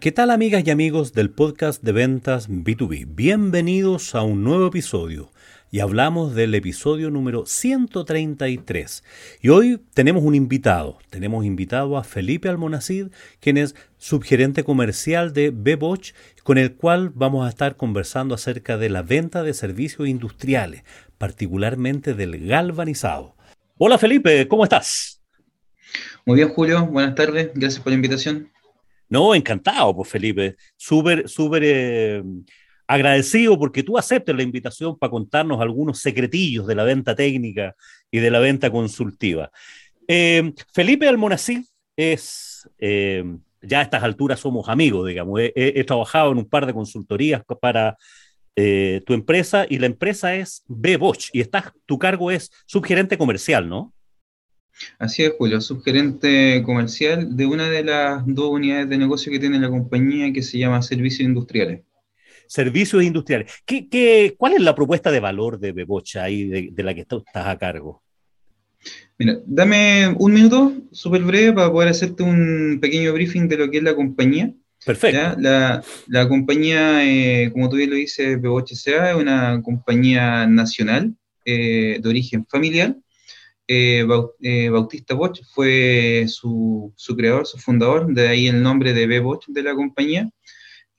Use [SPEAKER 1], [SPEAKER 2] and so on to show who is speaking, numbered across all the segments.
[SPEAKER 1] ¿qué tal amigas y amigos del podcast de ventas B2B? Bienvenidos a un nuevo episodio y hablamos del episodio número 133. Y hoy tenemos un invitado, tenemos invitado a Felipe Almonacid, quien es subgerente comercial de Beboch, con el cual vamos a estar conversando acerca de la venta de servicios industriales, particularmente del galvanizado. Hola Felipe, ¿cómo estás?
[SPEAKER 2] Muy bien Julio, buenas tardes, gracias por la invitación.
[SPEAKER 1] No, encantado, pues Felipe. Súper, súper eh, agradecido porque tú aceptes la invitación para contarnos algunos secretillos de la venta técnica y de la venta consultiva. Eh, Felipe Almonací es, eh, ya a estas alturas somos amigos, digamos. He, trabajado en un par de consultorías para tu empresa y la empresa es B. Bosch y estás, tu cargo es subgerente comercial, ¿no?
[SPEAKER 2] Así es, Julio, subgerente comercial de una de las dos unidades de negocio que tiene la compañía que se llama Servicios Industriales.
[SPEAKER 1] Servicios Industriales. ¿Qué, cuál es la propuesta de valor de Bebocha ahí de, la que estás a cargo?
[SPEAKER 2] Mira, dame un minuto súper breve para poder hacerte un pequeño briefing de lo que es la compañía.
[SPEAKER 1] Perfecto.
[SPEAKER 2] La, compañía, eh, como tú bien lo dices, Bebocha S.A. es una compañía nacional eh, de origen familiar eh, eh, Bautista Bosch fue su, creador, su fundador, de ahí el nombre de B. Bosch de la compañía.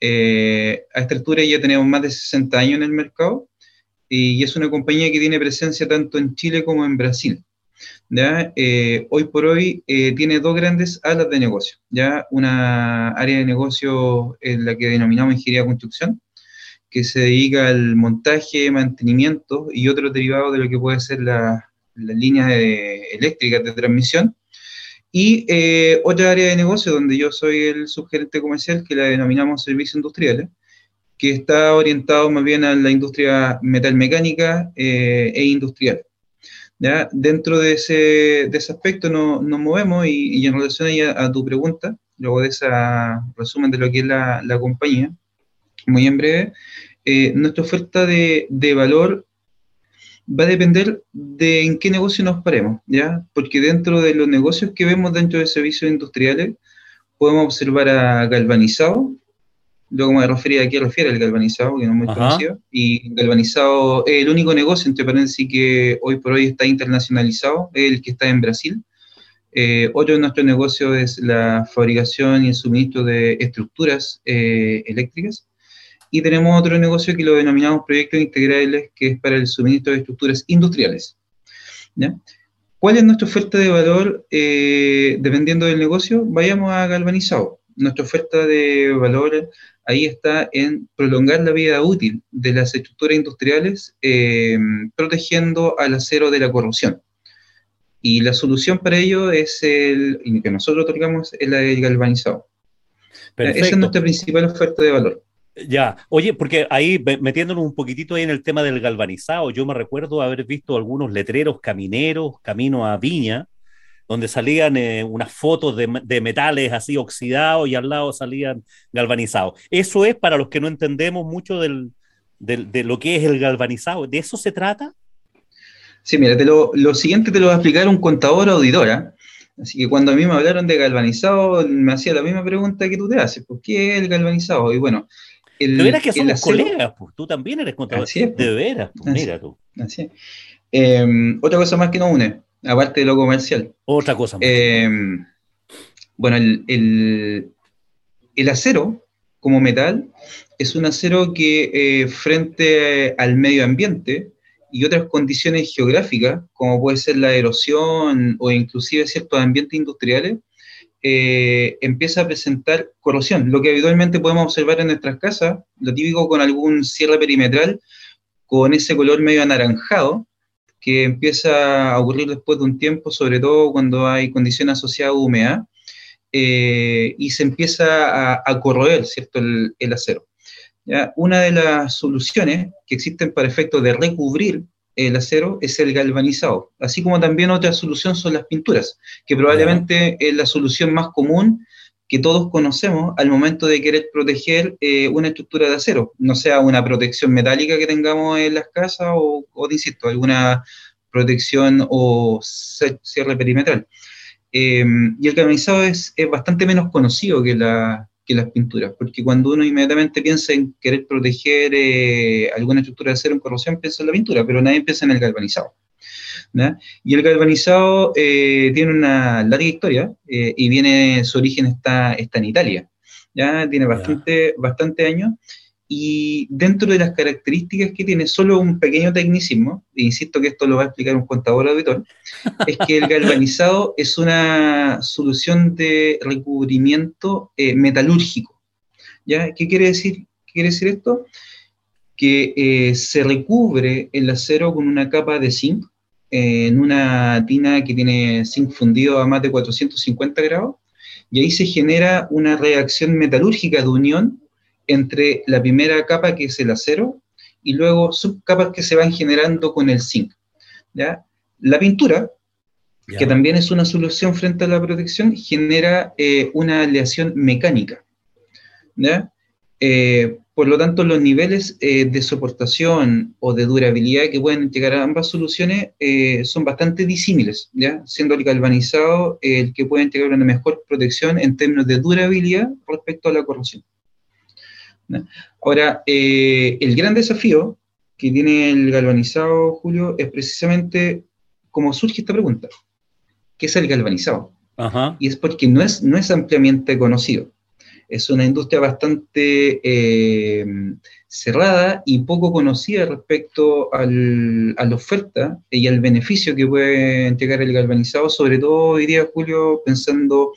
[SPEAKER 2] Eh, a esta altura ya tenemos más de 60 años en el mercado y, es una compañía que tiene presencia tanto en Chile como en Brasil. hoy por hoy tiene dos grandes alas de negocio. ¿ya? Una área de negocio en la que denominamos ingeniería construcción, que se dedica al montaje, mantenimiento y otros derivados de lo que puede ser la, las líneas eléctricas de transmisión. Y eh, otra área de negocio donde yo soy el subgerente comercial, que la denominamos servicios industriales, que está orientado más bien a la industria metalmecánica eh, e industrial. ¿Ya? Dentro de ese, de ese aspecto nos, nos movemos y, en relación a, tu pregunta, luego de ese resumen de lo que es la, la compañía, muy en breve, eh, nuestra oferta de, de valor va a depender de en qué negocio nos paremos, ¿ya? Porque dentro de los negocios que vemos dentro de servicios industriales, podemos observar a galvanizado, luego me refería a qué refiere el galvanizado, que no es muy conocido, y galvanizado es el único negocio, entre paréntesis, que hoy por hoy está internacionalizado, es el que está en Brasil. Eh, otro de nuestros negocios es la fabricación y el suministro de estructuras eh, eléctricas. Y tenemos otro negocio que lo denominamos proyectos integrales, que es para el suministro de estructuras industriales. ¿Cuál es nuestra oferta de valor eh, dependiendo del negocio? Vayamos a galvanizado. Nuestra oferta de valor ahí está en prolongar la vida útil de las estructuras industriales, eh, protegiendo al acero de la corrosión. Y la solución para ello es el que nosotros otorgamos es la del galvanizado. Esa es nuestra principal oferta de valor.
[SPEAKER 1] Ya, oye, porque ahí metiéndonos un poquitito ahí en el tema del galvanizado, yo me recuerdo haber visto algunos letreros camineros, camino a Viña, donde salían eh, unas fotos de, metales así oxidados y al lado salían galvanizados. Eso es para los que no entendemos mucho del, de lo que es el galvanizado. ¿De eso se trata?
[SPEAKER 2] Sí, mira, lo, lo, siguiente te lo va a explicar un contador auditora. Así que cuando a mí me hablaron de galvanizado, me hacía la misma pregunta que tú te haces, ¿por qué el galvanizado? Y bueno,
[SPEAKER 1] el, de veras que somos colegas, pues. Tú también eres contador.
[SPEAKER 2] de
[SPEAKER 1] veras, pues, mira tú.
[SPEAKER 2] Así em, otra cosa más que nos une, aparte de lo comercial.
[SPEAKER 1] Otra cosa más.
[SPEAKER 2] Em, bueno, el, el, acero como metal es un acero que eh, frente al medio ambiente y otras condiciones geográficas, como puede ser la erosión o inclusive ciertos ambientes industriales, eh, empieza a presentar corrosión, lo que habitualmente podemos observar en nuestras casas, lo típico con algún cierre perimetral, con ese color medio anaranjado, que empieza a ocurrir después de un tiempo, sobre todo cuando hay condiciones asociadas a humedad, eh, y se empieza a, corroer ¿cierto? El, acero. Una de las soluciones que existen para efectos de recubrir el acero es el galvanizado, así como también otra solución son las pinturas, que probablemente es la solución más común que todos conocemos al momento de querer proteger eh, una estructura de acero, no sea una protección metálica que tengamos en las casas o, o insisto, alguna protección o cierre perimetral. Em, y el galvanizado es, es, bastante menos conocido que, la, que, las pinturas, porque cuando uno inmediatamente piensa en querer proteger eh, alguna estructura de acero en corrosión, piensa en la pintura, pero nadie piensa en el galvanizado. Y el galvanizado eh, tiene una larga historia eh, y viene, su origen está, está en Italia. ¿ya? Tiene bastante, bastante años y dentro de las características que tiene, solo un pequeño tecnicismo, e insisto que esto lo va a explicar un contador auditor, es que el galvanizado es una solución de recubrimiento eh, metalúrgico. ¿ya? ¿Qué, quiere decir, quiere decir esto? Que eh, se recubre el acero con una capa de zinc eh, en una tina que tiene zinc fundido a más de 450 grados, y ahí se genera una reacción metalúrgica de unión entre la primera capa, que es el acero, y luego subcapas que se van generando con el zinc. ¿ya? La pintura, que también es una solución frente a la protección, genera eh, una aleación mecánica. ¿ya? Eh, por lo tanto, los niveles eh, de soportación o de durabilidad que pueden llegar a ambas soluciones son bastante disímiles, ¿ya? siendo el galvanizado el que puede entregar una mejor protección en términos de durabilidad respecto a la corrosión. Ahora, eh, el gran desafío que tiene el galvanizado, Julio, es precisamente cómo surge esta pregunta. ¿Qué es el galvanizado? Y es porque no es, no es ampliamente conocido. Es una industria bastante eh, cerrada y poco conocida respecto a la oferta y al beneficio que puede entregar el galvanizado, sobre todo, diría Julio, pensando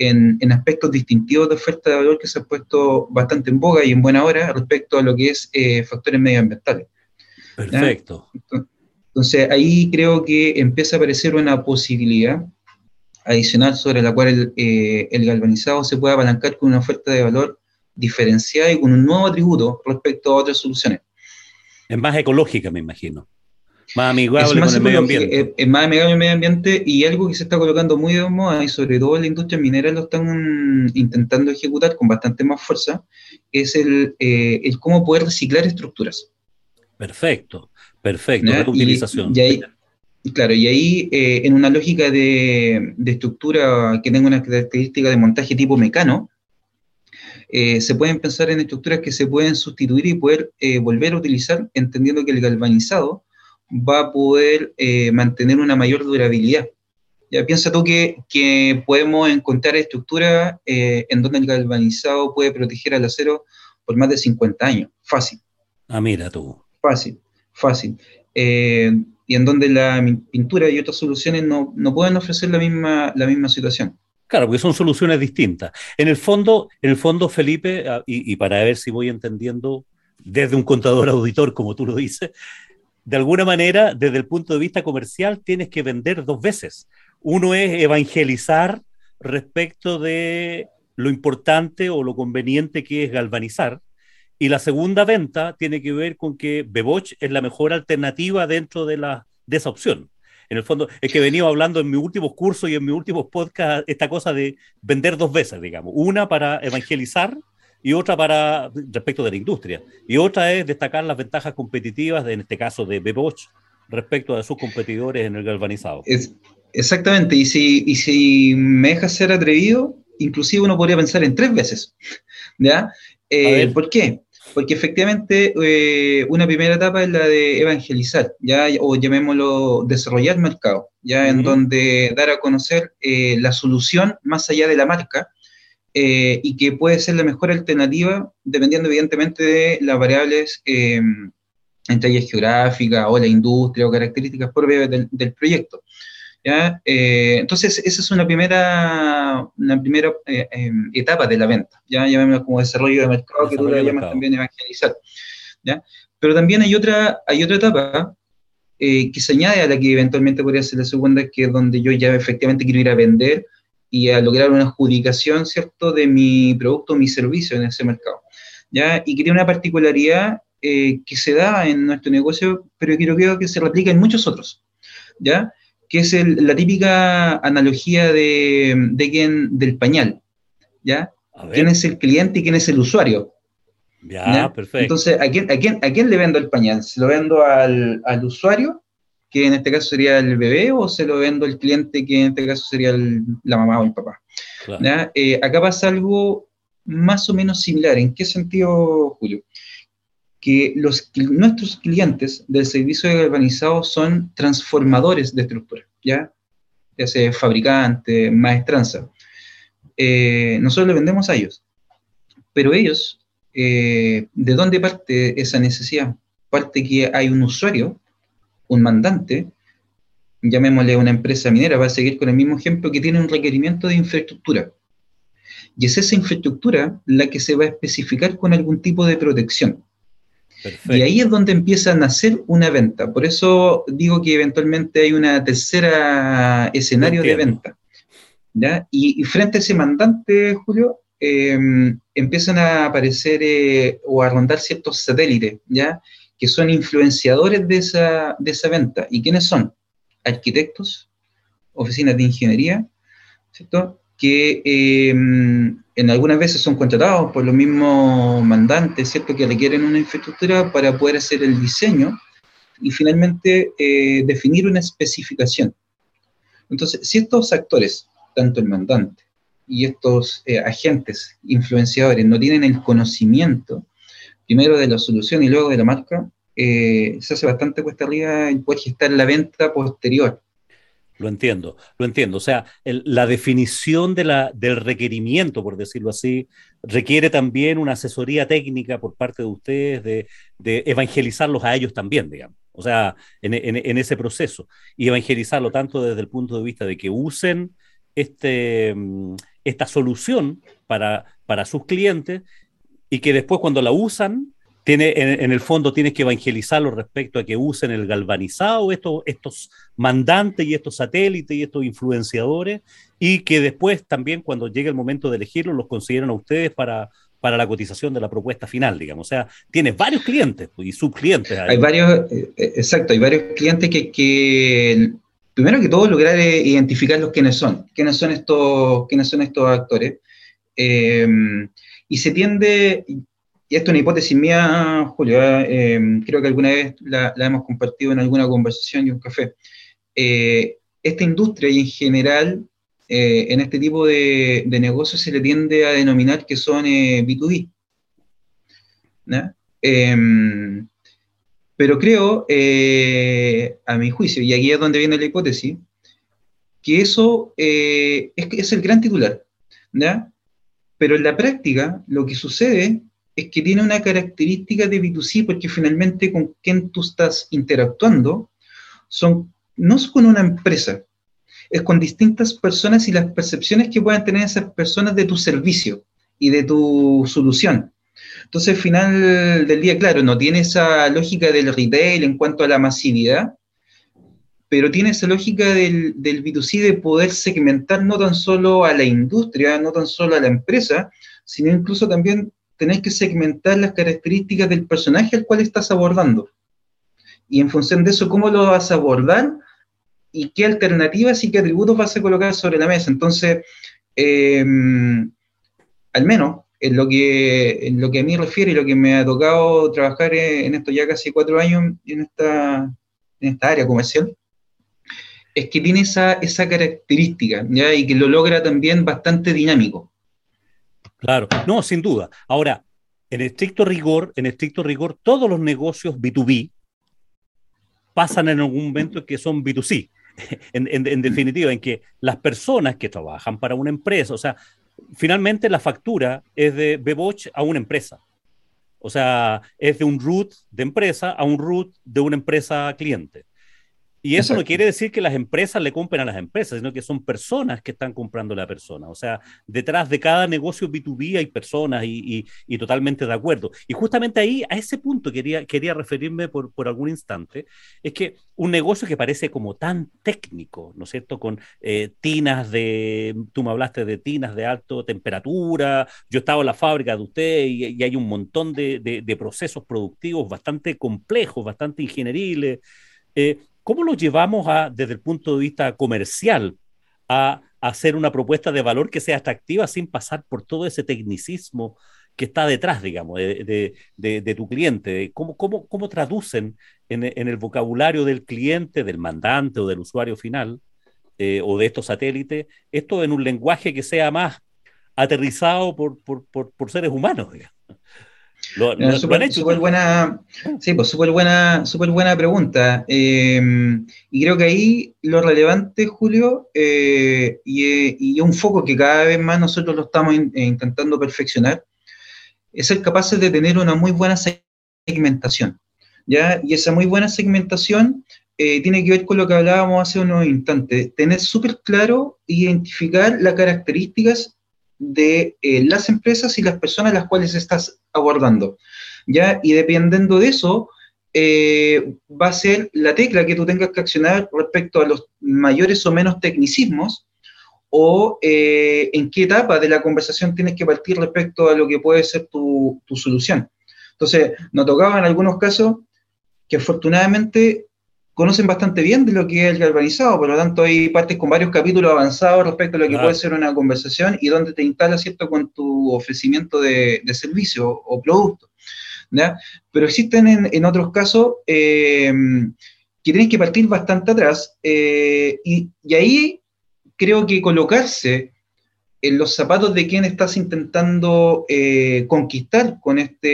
[SPEAKER 2] en, aspectos distintivos de oferta de valor que se han puesto bastante en boga y en buena hora respecto a lo que es eh, factores medioambientales.
[SPEAKER 1] Perfecto.
[SPEAKER 2] Entonces ahí creo que empieza a aparecer una posibilidad adicional sobre la cual el, eh, el galvanizado se puede apalancar con una oferta de valor diferenciada y con un nuevo atributo respecto a otras soluciones.
[SPEAKER 1] Es más ecológica, me imagino más amigable con el medio ambiente.
[SPEAKER 2] Es, más amigable con el medio ambiente y algo que se está colocando muy de moda y sobre todo en la industria minera lo están intentando ejecutar con bastante más fuerza, es el, eh, el cómo poder reciclar estructuras.
[SPEAKER 1] Perfecto, perfecto, la utilización.
[SPEAKER 2] Y, claro, y ahí eh, en una lógica de, de, estructura que tenga una característica de montaje tipo mecano, eh, se pueden pensar en estructuras que se pueden sustituir y poder volver a utilizar, entendiendo que el galvanizado va a poder eh, mantener una mayor durabilidad. Ya piensa tú que, que podemos encontrar estructuras eh, en donde el galvanizado puede proteger al acero por más de 50 años. Fácil.
[SPEAKER 1] Ah, mira tú.
[SPEAKER 2] Fácil, fácil. Eh, y en donde la pintura y otras soluciones no, no, pueden ofrecer la misma, la misma situación.
[SPEAKER 1] Claro, porque son soluciones distintas. En el fondo, en el fondo Felipe, ah, y, y para ver si voy entendiendo desde un contador auditor, como tú lo dices, de alguna manera, desde el punto de vista comercial, tienes que vender dos veces. Uno es evangelizar respecto de lo importante o lo conveniente que es galvanizar. Y la segunda venta tiene que ver con que Beboch es la mejor alternativa dentro de, la, de esa opción. En el fondo, es que he venido hablando en mis últimos cursos y en mis últimos podcasts esta cosa de vender dos veces, digamos. Una para evangelizar y otra para respecto de la industria. Y otra es destacar las ventajas competitivas, de, en este caso de Beboch, respecto a sus competidores en el galvanizado.
[SPEAKER 2] Es, exactamente, y si, y si me dejas ser atrevido, inclusive uno podría pensar en tres veces. ¿Ya? Eh, ¿Por qué? Porque efectivamente eh, una primera etapa es la de evangelizar, ya o llamémoslo desarrollar mercado, ya en donde dar a conocer eh, la solución más allá de la marca, eh, y que puede ser la mejor alternativa dependiendo evidentemente de las variables eh, entre ellas geográficas o la industria o características propias del, proyecto. ¿ya? Eh, entonces, esa es una primera, una primera em, etapa de la venta, ¿ya? llamémoslo como desarrollo de mercado, que tú la llamas también evangelizar. ¿ya? Pero también hay otra, hay otra etapa que se añade a la que eventualmente podría ser la segunda, que es donde yo ya efectivamente quiero ir a vender y a lograr una adjudicación, ¿cierto?, de mi producto mi servicio en ese mercado. ¿ya? Y que tiene una particularidad eh, que se da en nuestro negocio, pero que creo que se replica en muchos otros, ¿ya? Que es la típica analogía de, de quién, del pañal, ¿ya? ¿Quién es el cliente y quién es el usuario?
[SPEAKER 1] Ya, perfecto.
[SPEAKER 2] Entonces, ¿a quién, a, quién, ¿a quién le vendo el pañal? ¿Se lo vendo al, al usuario que en este caso sería el bebé, o se lo vendo al cliente, que en este caso sería la mamá o el papá. Eh, acá pasa algo más o menos similar. ¿En qué sentido, Julio? Que los, nuestros clientes del servicio de galvanizado son transformadores de estructura, ¿ya? Ya sea fabricante, maestranza. Eh, nosotros le vendemos a ellos, pero ellos, eh, ¿de dónde parte esa necesidad? Parte que hay un usuario, un mandante, llamémosle una empresa minera, va a seguir con el mismo ejemplo, que tiene un requerimiento de infraestructura. Y es esa infraestructura la que se va a especificar con algún tipo de protección. Y ahí es donde empieza a nacer una venta. Por eso digo que eventualmente hay una tercera escenario de venta. Y, frente a ese mandante, Julio, em, empiezan a aparecer eh, o a rondar ciertos satélites, ¿ya? Que son influenciadores de esa, de esa venta. ¿Y quiénes son? Arquitectos, oficinas de ingeniería, ¿cierto? que eh, en algunas veces son contratados por los mismos mandantes, ¿cierto? Que requieren una infraestructura para poder hacer el diseño y finalmente eh, definir una especificación. Entonces, si estos actores, tanto el mandante y estos eh, agentes influenciadores, no tienen el conocimiento, primero de la solución y luego de la marca, se hace bastante cuesta arriba el poder gestar la venta posterior
[SPEAKER 1] lo entiendo, lo entiendo. O sea, la definición del requerimiento, por decirlo así, requiere también una asesoría técnica por parte de ustedes de, evangelizarlos a ellos también, digamos. O sea, en, ese proceso. Y evangelizarlo tanto desde el punto de vista de que usen este, mm, esta solución para, para sus clientes y que después cuando la usan tiene, en, el fondo tienes que evangelizarlo respecto a que usen el galvanizado, estos, estos mandantes y estos satélites y estos influenciadores, y que después también cuando llegue el momento de elegirlos los consideren a ustedes para, para la cotización de la propuesta final, digamos. O sea, tienes varios clientes pues, y subclientes.
[SPEAKER 2] Hay varios, eh, eh, exacto, hay varios clientes que, que primero que todo, lograr eh, identificar los quiénes son, quiénes son estos, quiénes son estos actores. Y se tiende, y esto es una hipótesis mía, Julio, ¿eh? Em, creo que alguna vez la, hemos compartido en alguna conversación y un café. Eh, esta industria y en general, eh, en este tipo de, negocios se le tiende a denominar que son B2B. Em, pero creo, a mi juicio, y aquí es donde viene la hipótesis, que eso es, es el gran titular. Pero en la práctica, lo que sucede es que tiene una característica de B2C porque finalmente con quien tú estás interactuando son, no es con una empresa, es con distintas personas y las percepciones que puedan tener esas personas de tu servicio y de tu solución. Entonces, al final del día, claro, no tiene esa lógica del retail en cuanto a la masividad, pero tiene esa lógica del, del B2C de poder segmentar no tan solo a la industria, no tan solo a la empresa, sino incluso también tenés que segmentar las características del personaje al cual estás abordando. Y en función de eso, cómo lo vas a abordar y qué alternativas y qué atributos vas a colocar sobre la mesa. Entonces, em, al menos en lo, que, en lo que a mí refiere y lo que me ha tocado trabajar en esto ya casi cuatro años en esta, en esta área comercial, es que tiene esa, esa característica ¿ya? y que lo logra también bastante dinámico.
[SPEAKER 1] Claro, no, sin duda. Ahora, en estricto rigor, en estricto rigor, todos los negocios B2B pasan en algún momento que son B2C. En, definitiva, en que las personas que trabajan para una empresa, o sea, finalmente la factura es de Beboch a una empresa. O sea, es de un root de empresa a un root de una empresa cliente. Y eso no quiere decir que las empresas le compren a las empresas, sino que son personas que están comprando a la persona. O sea, detrás de cada negocio B2B hay personas y, totalmente de acuerdo. Y justamente ahí, a ese punto quería, quería referirme por, por, algún instante, es que un negocio que parece como tan técnico, ¿no es cierto? Con eh, tinas de, tú me hablaste de tinas de alta temperatura, yo estaba en la fábrica de usted y, hay un montón de, de, procesos productivos bastante complejos, bastante ingenieriles. Eh, ¿Cómo lo llevamos a, desde el punto de vista comercial a, hacer una propuesta de valor que sea atractiva sin pasar por todo ese tecnicismo que está detrás, digamos, de, tu cliente? ¿Cómo, cómo, cómo traducen en, el vocabulario del cliente, del mandante o del usuario final eh, o de estos satélites esto en un lenguaje que sea más aterrizado por, seres humanos?
[SPEAKER 2] Lo, buena, sí, pues súper buena, super buena pregunta. Eh, y creo que ahí lo relevante, Julio, eh, y, y, un foco que cada vez más nosotros lo estamos intentando perfeccionar, es ser capaces de tener una muy buena segmentación. ¿ya? Y esa muy buena segmentación eh, tiene que ver con lo que hablábamos hace unos instantes, tener súper claro, identificar las características de eh, las empresas y las personas a las cuales estás abordando. ¿ya? Y dependiendo de eso, eh, va a ser la tecla que tú tengas que accionar respecto a los mayores o menos tecnicismos o eh, en qué etapa de la conversación tienes que partir respecto a lo que puede ser tu, tu solución. Entonces, nos tocaba en algunos casos que afortunadamente conocen bastante bien de lo que es el galvanizado, por lo tanto hay partes con varios capítulos avanzados respecto a lo que puede ser una conversación y donde te instalas, ¿cierto?, con tu ofrecimiento de, de servicio o producto. ¿ya? Pero existen en, en otros casos eh, que tienes que partir bastante atrás eh, y, y, ahí creo que colocarse en los zapatos de quien estás intentando eh, conquistar con esta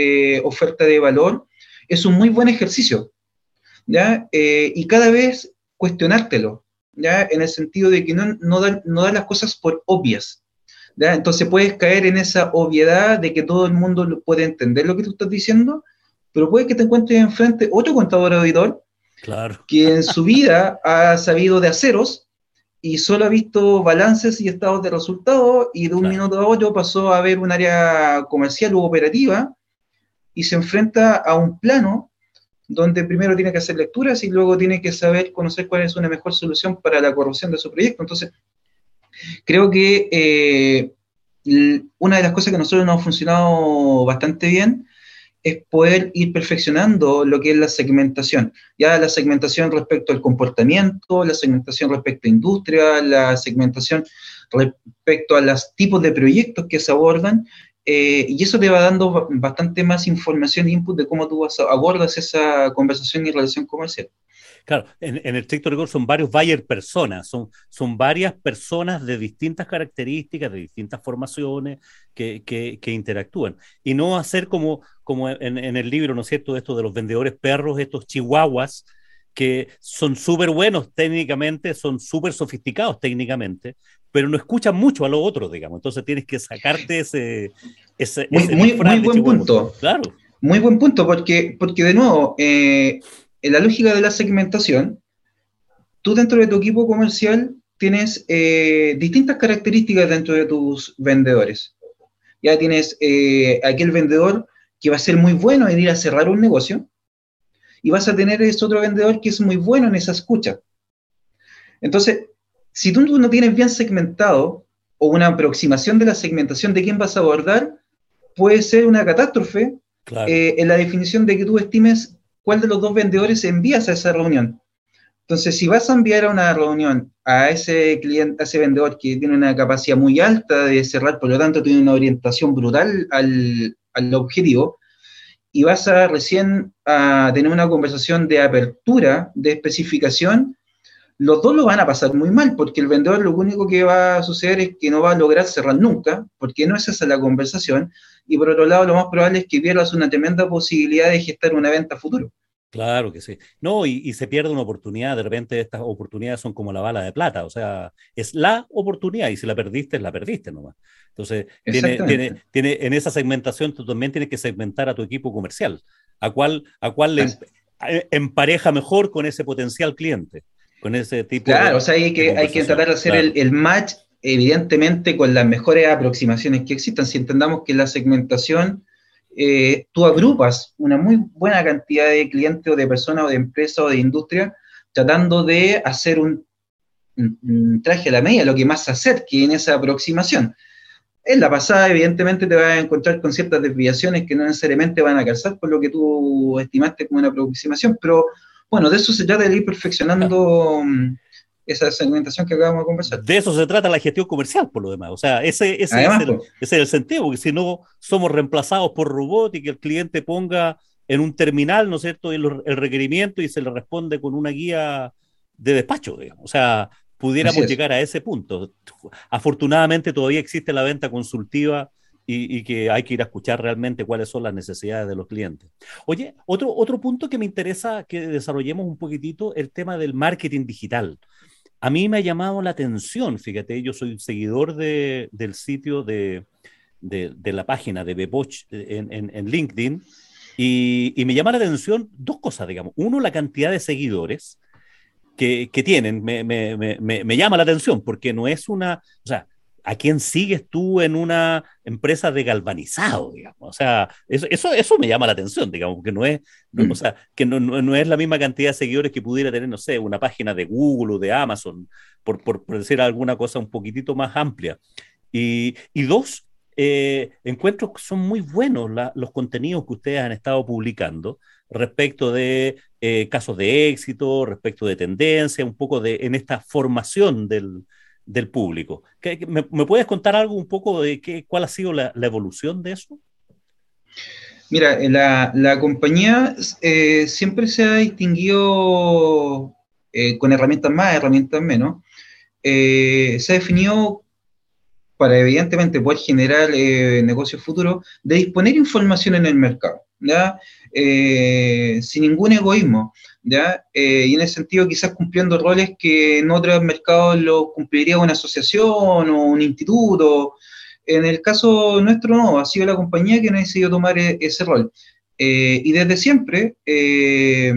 [SPEAKER 2] oferta de valor es un muy buen ejercicio. ¿Ya? Eh, y cada vez cuestionártelo, ¿ya? en el sentido de que no, no, dar, no las cosas por obvias. ¿ya? Entonces puedes caer en esa obviedad de que todo el mundo puede entender lo que tú estás diciendo, pero puede que te encuentres enfrente otro contador auditor
[SPEAKER 1] claro.
[SPEAKER 2] que en su vida ha sabido de aceros y solo ha visto balances y estados de resultados y de un minuto a otro pasó a ver un área comercial u operativa y se enfrenta a un plano donde primero tiene que hacer lecturas y luego tiene que saber conocer cuál es una mejor solución para la corrupción de su proyecto. Entonces, creo que eh, una de las cosas que nosotros nos ha funcionado bastante bien es poder ir perfeccionando lo que es la segmentación. Ya la segmentación respecto al comportamiento, la segmentación respecto a industria, la segmentación respecto a los tipos de proyectos que se abordan, eh, y eso te va dando bastante más información e input de cómo tú abordas esa conversación y relación comercial.
[SPEAKER 1] Claro, en, el estricto rigor son varios buyer personas, son, son varias personas de distintas características, de distintas formaciones que, que, interactúan. Y no hacer como, como en, el libro, ¿no es cierto?, esto de los vendedores perros, estos chihuahuas, que son súper buenos técnicamente, son súper sofisticados técnicamente, pero no escuchan mucho a los otros, digamos. Entonces tienes que sacarte ese... ese
[SPEAKER 2] muy, muy, buen punto.
[SPEAKER 1] Claro.
[SPEAKER 2] Muy buen punto, porque, porque de nuevo, eh, en la lógica de la segmentación, tú dentro de tu equipo comercial tienes eh, distintas características dentro de tus vendedores. Ya tienes eh, aquel vendedor que va a ser muy bueno en ir a cerrar un negocio y vas a tener ese otro vendedor que es muy bueno en esa escucha. Entonces, si tú no tienes bien segmentado o una aproximación de la segmentación de quién vas a abordar, puede ser una catástrofe eh, en la definición de que tú estimes cuál de los dos vendedores envías a esa reunión. Entonces, si vas a enviar a una reunión a ese cliente, a ese vendedor que tiene una capacidad muy alta de cerrar, por lo tanto tiene una orientación brutal al, al objetivo, y vas a recién a tener una conversación de apertura, de especificación, los dos lo van a pasar muy mal, porque el vendedor lo único que va a suceder es que no va a lograr cerrar nunca, porque no es esa la conversación, y por otro lado, lo más probable es que pierdas una tremenda posibilidad de gestar una venta futuro.
[SPEAKER 1] Claro que sí. No, y, se pierde una oportunidad. De repente estas oportunidades son como la bala de plata. O sea, es la oportunidad y si la perdiste, la perdiste nomás. Entonces, tiene, tiene, tiene, en esa segmentación tú también tienes que segmentar a tu equipo comercial. ¿A cuál, a cuál le empareja mejor con ese potencial cliente? Con ese tipo
[SPEAKER 2] Claro, o sea, hay que, hay que tratar de hacer el, el match evidentemente con las mejores aproximaciones que existan. Si entendamos que la segmentación, eh, tú agrupas una muy buena cantidad de clientes o de personas o de empresas o de industria tratando de hacer un, traje a la media, lo que más se acerque en esa aproximación. En la pasada, evidentemente, te vas a encontrar con ciertas desviaciones que no necesariamente van a calzar por lo que tú estimaste como una aproximación, pero bueno, de eso se trata de ir perfeccionando esa segmentación que acabamos de conversar.
[SPEAKER 1] De eso se trata la gestión comercial, por lo demás. O sea, ese, ese, es, el, ese es, el, sentido, porque si no somos reemplazados por robot y que el cliente ponga en un terminal, ¿no es cierto?, el, el requerimiento y se le responde con una guía de despacho, digamos. O sea, pudiéramos llegar a ese punto. Afortunadamente todavía existe la venta consultiva y, que hay que ir a escuchar realmente cuáles son las necesidades de los clientes. Oye, otro, otro punto que me interesa que desarrollemos un poquitito, el tema del marketing digital. A mí me ha llamado la atención, fíjate, yo soy seguidor de, del sitio de, de, la página de Beboch en, en, LinkedIn y, y, me llama la atención dos cosas, digamos. Uno, la cantidad de seguidores que, que tienen, me, me, me, me, llama la atención porque no es una, o sea, ¿a quién sigues tú en una empresa de galvanizado, digamos? O sea, eso, eso, eso me llama la atención, digamos, porque no es, o sea, que no, no, es la misma cantidad de seguidores que pudiera tener, no sé, una página de Google o de Amazon, por, por, decir alguna cosa un poquitito más amplia. Y, y dos, eh, encuentro que son muy buenos los contenidos que ustedes han estado publicando respecto de eh, casos de éxito, respecto de tendencia, un poco de en esta formación del, del público. me, puedes contar algo un poco de qué, cuál ha sido la, evolución de eso?
[SPEAKER 2] Mira, la, la compañía eh, siempre se ha distinguido eh, con herramientas más, herramientas menos. Eh, se ha definido para evidentemente poder generar negocios futuros, de disponer información en el mercado. Sin ningún egoísmo. ¿ya? Eh, y en ese sentido quizás cumpliendo roles que en otros mercados lo cumpliría una asociación o un instituto. En el caso nuestro no, ha sido la compañía que ha decidido tomar e-, ese rol. Eh, y desde siempre eh,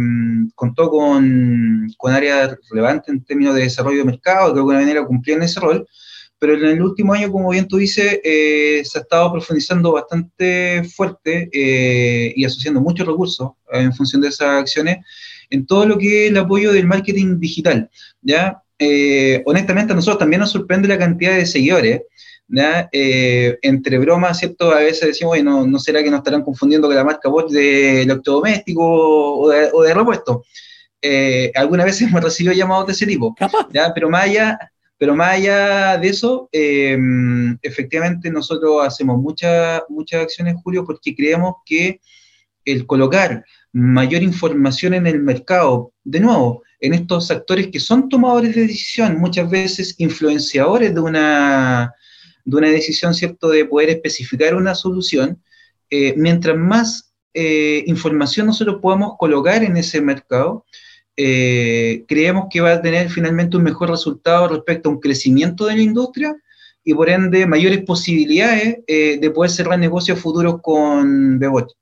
[SPEAKER 2] contó con, con áreas relevantes en términos de desarrollo de mercado, que de alguna manera cumplían ese rol, pero en el último año, como bien tú dices, se ha estado profundizando bastante fuerte y asociando muchos recursos en función de esas acciones en todo lo que es el apoyo del marketing digital. ¿ya? Eh, honestamente, a nosotros también nos sorprende la cantidad de seguidores. ¿ya? Eh, entre bromas, ¿cierto? A veces decimos, bueno, ¿no será que nos estarán confundiendo con la marca Bosch de electrodoméstico o de, o de repuesto? Eh, algunas veces hemos recibido llamados de ese tipo. ¿ya? Pero más allá, pero más allá de eso, efectivamente nosotros hacemos muchas muchas acciones, Julio, porque creemos que el colocar mayor información en el mercado, de nuevo, en estos actores que son tomadores de decisión, muchas veces influenciadores de una, de una decisión, ¿cierto?, de poder especificar una solución, eh, mientras más eh, información nosotros podamos colocar en ese mercado, eh, creemos que va a tener finalmente un mejor resultado respecto a un crecimiento de la industria y por ende mayores posibilidades de poder cerrar negocios futuros con Bebot.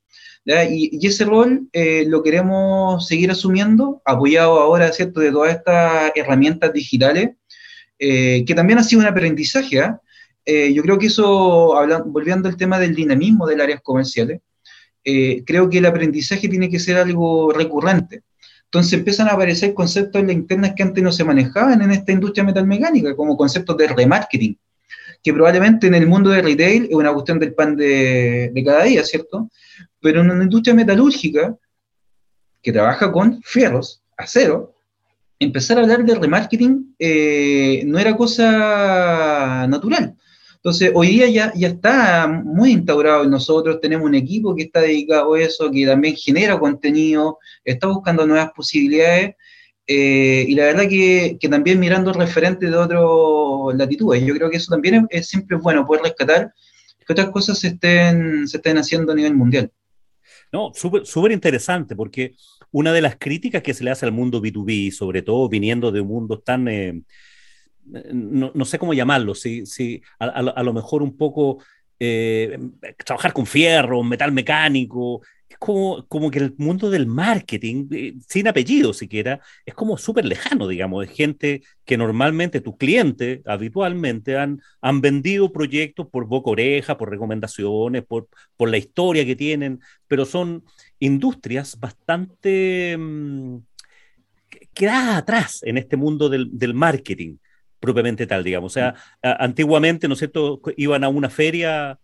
[SPEAKER 2] Y, ese rol eh, lo queremos seguir asumiendo, apoyado ahora, ¿cierto?, de todas estas herramientas digitales, eh, que también ha sido un aprendizaje. ¿ah? Eh, yo creo que eso, volviendo al tema del dinamismo de las áreas comerciales, creo que el aprendizaje tiene que ser algo recurrente. Entonces empiezan a aparecer conceptos en la interna que antes no se manejaban en esta industria metalmecánica, como conceptos de remarketing, que probablemente en el mundo de retail es una cuestión del pan de, de cada día, ¿cierto? pero en una industria metalúrgica que trabaja con fierros, acero, empezar a hablar de remarketing eh, no era cosa natural. Entonces, hoy día ya, ya está muy instaurado y nosotros tenemos un equipo que está dedicado a eso, que también genera contenido, está buscando nuevas posibilidades eh, y la verdad que, que, también mirando referentes de otras latitudes. Yo creo que eso también es, siempre bueno poder rescatar que otras cosas se estén, se estén haciendo a nivel mundial.
[SPEAKER 1] No, súper interesante, porque una de las críticas que se le hace al mundo B2B, sobre todo viniendo de un mundo tan, eh, no, no, sé cómo llamarlo, si, si a, a, lo mejor un poco eh, trabajar con fierro, metal mecánico, es como, como que el mundo del marketing, eh, sin apellido siquiera, es como súper lejano, digamos, es gente que normalmente tus clientes habitualmente han, han vendido proyectos por boca oreja, por recomendaciones, por, por la historia que tienen, pero son industrias bastante mm, quedadas atrás en este mundo del, del marketing propiamente tal, digamos. O sea, antiguamente, ¿no es cierto?, iban a una feria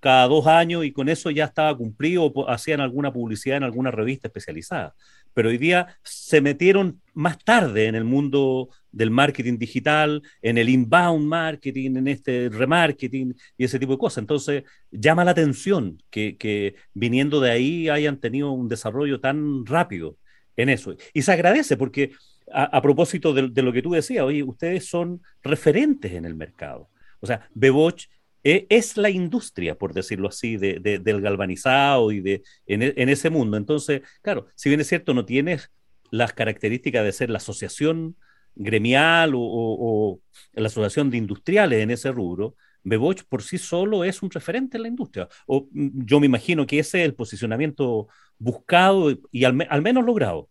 [SPEAKER 1] cada dos años y con eso ya estaba cumplido o hacían alguna publicidad en alguna revista especializada. pero hoy día se metieron más tarde en el mundo del marketing digital, en el inbound marketing, en este remarketing y ese tipo de cosas. Entonces, llama la atención que, viniendo de ahí hayan tenido un desarrollo tan rápido en eso. Y se agradece porque, a, propósito de, lo que tú decías, oye, ustedes son referentes en el mercado. O sea, Beboch e, es la industria, por decirlo así, del galvanizado y de en, en, ese mundo. Entonces, claro, si bien es cierto, no tienes las características de ser la asociación gremial o, la asociación de industriales en ese rubro, Beboch por sí solo es un referente en la industria. O mm, yo me imagino que ese es el posicionamiento buscado y al, menos logrado.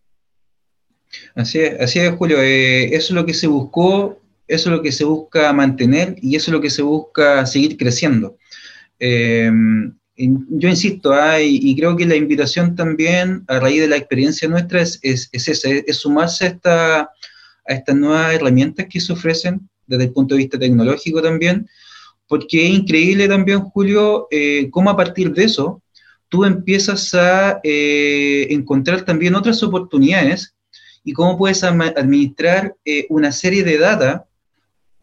[SPEAKER 2] Así es, así es Julio. Eh, eso es lo que se buscó, eso es lo que se busca mantener y eso es lo que se busca seguir creciendo. Eh, yo insisto, ah, y, creo que la invitación también, a raíz de la experiencia nuestra, es, es, es sumarse a, esta, a estas nuevas herramientas que se ofrecen desde el punto de vista tecnológico también, porque es increíble también, Julio, eh, cómo a partir de eso tú empiezas a eh, encontrar también otras oportunidades y cómo puedes administrar eh, una serie de data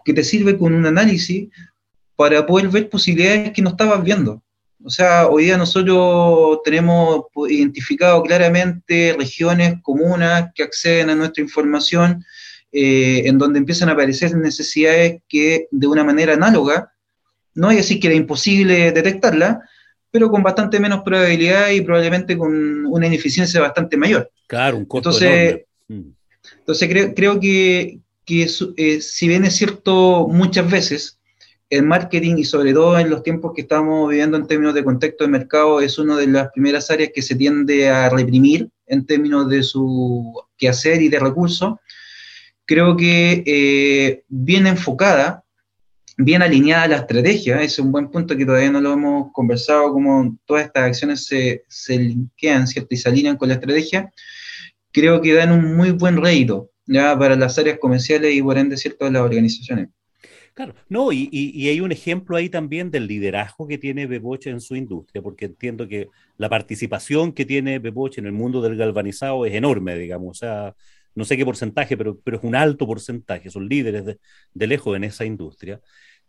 [SPEAKER 2] que te sirve con un análisis para poder ver posibilidades que no estabas viendo. O sea, hoy día nosotros tenemos identificado claramente regiones, comunas que acceden a nuestra información, eh, en donde empiezan a aparecer necesidades que de una manera análoga, no hay así que era imposible detectarla, pero con bastante menos probabilidad y probablemente con una ineficiencia bastante mayor.
[SPEAKER 1] Claro, un costo
[SPEAKER 2] entonces, mm. Entonces creo, creo que, que eh, si bien es cierto muchas veces, el marketing y sobre todo en los tiempos que estamos viviendo en términos de contexto de mercado es una de las primeras áreas que se tiende a reprimir en términos de su quehacer y de recursos. Creo que eh, bien enfocada, bien alineada a la estrategia, es un buen punto que todavía no lo hemos conversado, como todas estas acciones se, se linkean ¿cierto? y se alinean con la estrategia, creo que dan un muy buen rédito ya para las áreas comerciales y por ende cierto, las organizaciones.
[SPEAKER 1] Claro, no, y, y, hay un ejemplo ahí también del liderazgo que tiene Beboche en su industria, porque entiendo que la participación que tiene Beboche en el mundo del galvanizado es enorme, digamos, o sea, no sé qué porcentaje, pero, pero es un alto porcentaje, son líderes de, lejos en esa industria.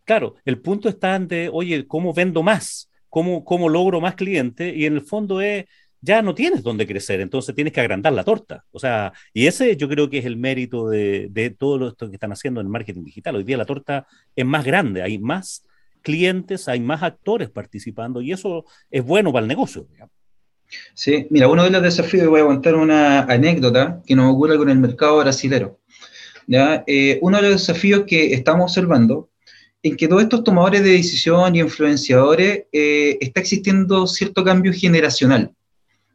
[SPEAKER 1] Claro, el punto está de, oye, ¿cómo vendo más? ¿Cómo, cómo logro más clientes? Y en el fondo es ya no tienes dónde crecer, entonces tienes que agrandar la torta. O sea, y ese yo creo que es el mérito de, de todo lo que están haciendo en el marketing digital. Hoy día la torta es más grande, hay más clientes, hay más actores participando y eso es bueno para el negocio.
[SPEAKER 2] Sí, mira, uno de los desafíos, voy a contar una anécdota que nos ocurre con el mercado brasilero. ¿ya? Eh, uno de los desafíos que estamos observando es que todos estos tomadores de decisión y influenciadores eh, está existiendo cierto cambio generacional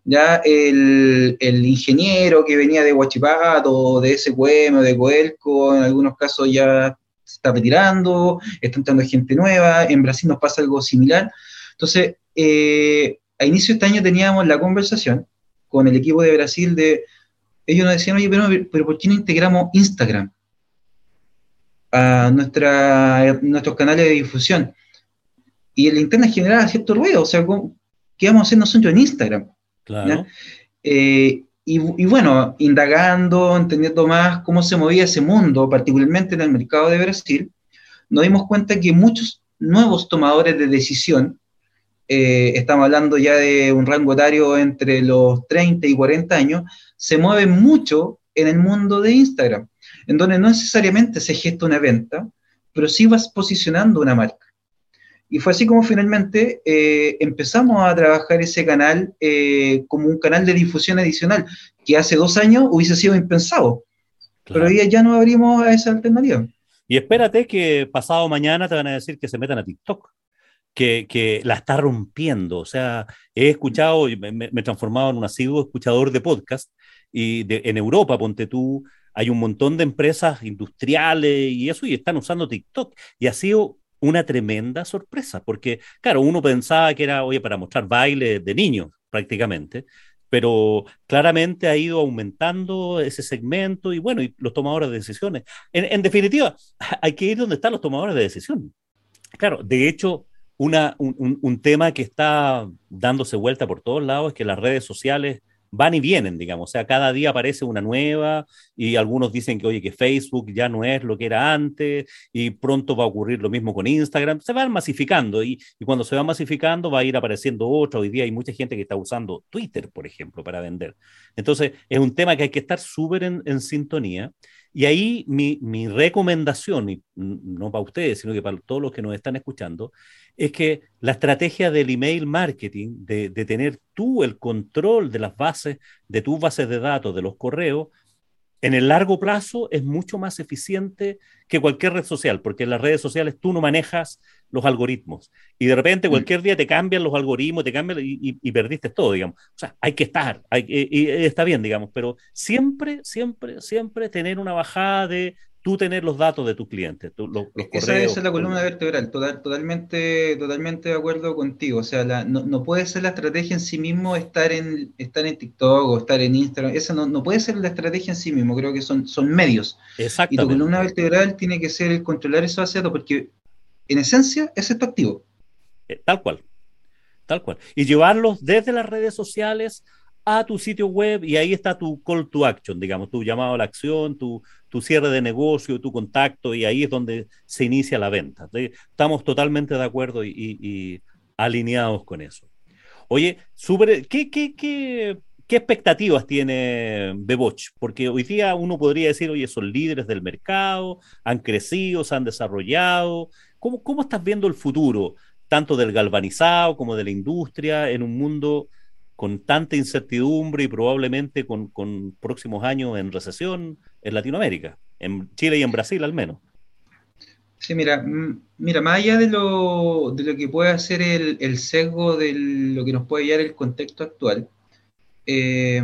[SPEAKER 2] ya el, ingeniero que venía de Huachipato, de SQM o de Coelco, en algunos casos ya se está retirando, está entrando gente nueva, en Brasil nos pasa algo similar. Entonces, eh, a inicio de este año teníamos la conversación con el equipo de Brasil de, ellos nos decían, oye, pero, ¿por qué no integramos Instagram a nuestros canales de difusión? Y el interna generaba cierto ruido, o sea, ¿qué vamos a hacer nosotros en Instagram? Eh, y, bueno, indagando, entendiendo más cómo se movía ese mundo, particularmente en el mercado de Brasil, nos dimos cuenta que muchos nuevos tomadores de decisión, eh, estamos hablando ya de un rango etario entre los 30 y 40 años, se mueven mucho en el mundo de Instagram, en donde no necesariamente se gesta una venta, pero sí vas posicionando una marca. Y fue así como finalmente eh, empezamos a trabajar ese canal eh, como un canal de difusión adicional, que hace dos años hubiese sido impensado. Pero hoy ya no abrimos a esa alternativa.
[SPEAKER 1] Y espérate que pasado mañana te van a decir que se metan a TikTok, que, que la está rompiendo. O sea, he escuchado, me, me he transformado en un asiduo escuchador de podcast, y en Europa, ponte tú, hay un montón de empresas industriales y eso, y están usando TikTok. Y ha sido una tremenda sorpresa, porque, claro, uno pensaba que era, oye, para mostrar baile de niños prácticamente, pero claramente ha ido aumentando ese segmento y bueno, y los tomadores de decisiones. En, definitiva, hay que ir donde están los tomadores de decisión. Claro, de hecho, una, un, un, tema que está dándose vuelta por todos lados es que las redes sociales van y vienen, digamos. O sea, cada día aparece una nueva y algunos dicen que, oye, que Facebook ya no es lo que era antes y pronto va a ocurrir lo mismo con Instagram. Se van masificando y, cuando se va masificando va a ir apareciendo otra. Hoy día hay mucha gente que está usando Twitter, por ejemplo, para vender. Entonces, es un tema que hay que estar súper en sintonía. Y ahí mi, mi, recomendación, y no para ustedes, sino que para todos los que nos están escuchando, es que la estrategia del email marketing, de, de tener tú el control de las bases, de tus bases de datos, de los correos, en el largo plazo es mucho más eficiente que cualquier red social, porque en las redes sociales tú no manejas los algoritmos y de repente mm. cualquier día te cambian los algoritmos, te cambian y, perdiste todo, digamos. O sea, hay que estar, hay, y, está bien, digamos, pero siempre, siempre, siempre tener una bajada de tú tener los datos de tus clientes, los,
[SPEAKER 2] esa, es la columna vertebral, totalmente, totalmente de acuerdo contigo. O sea, no, puede ser la estrategia en sí mismo estar en, estar en TikTok o estar en Instagram. Esa no, puede ser la estrategia en sí mismo, creo que son, son medios. Y tu columna vertebral tiene que ser el controlar esos datos porque en esencia es tu activo.
[SPEAKER 1] Eh, tal cual, tal cual. Y llevarlos desde las redes sociales a tu sitio web y ahí está tu call to action, digamos, tu llamado a la acción, tu, tu cierre de negocio, tu contacto y ahí es donde se inicia la venta. Estamos totalmente de acuerdo y, alineados con eso. Oye, super, ¿qué, qué, qué, qué expectativas tiene Beboch? Porque hoy día uno podría decir, oye, son líderes del mercado, han crecido, se han desarrollado. ¿Cómo, cómo estás viendo el futuro, tanto del galvanizado como de la industria, en un mundo con tanta incertidumbre y probablemente con, próximos años en recesión en Latinoamérica, en Chile y en Brasil al menos.
[SPEAKER 2] Sí, mira, mira, más allá de lo, de lo que puede hacer el, sesgo de lo que nos puede llevar el contexto actual, eh,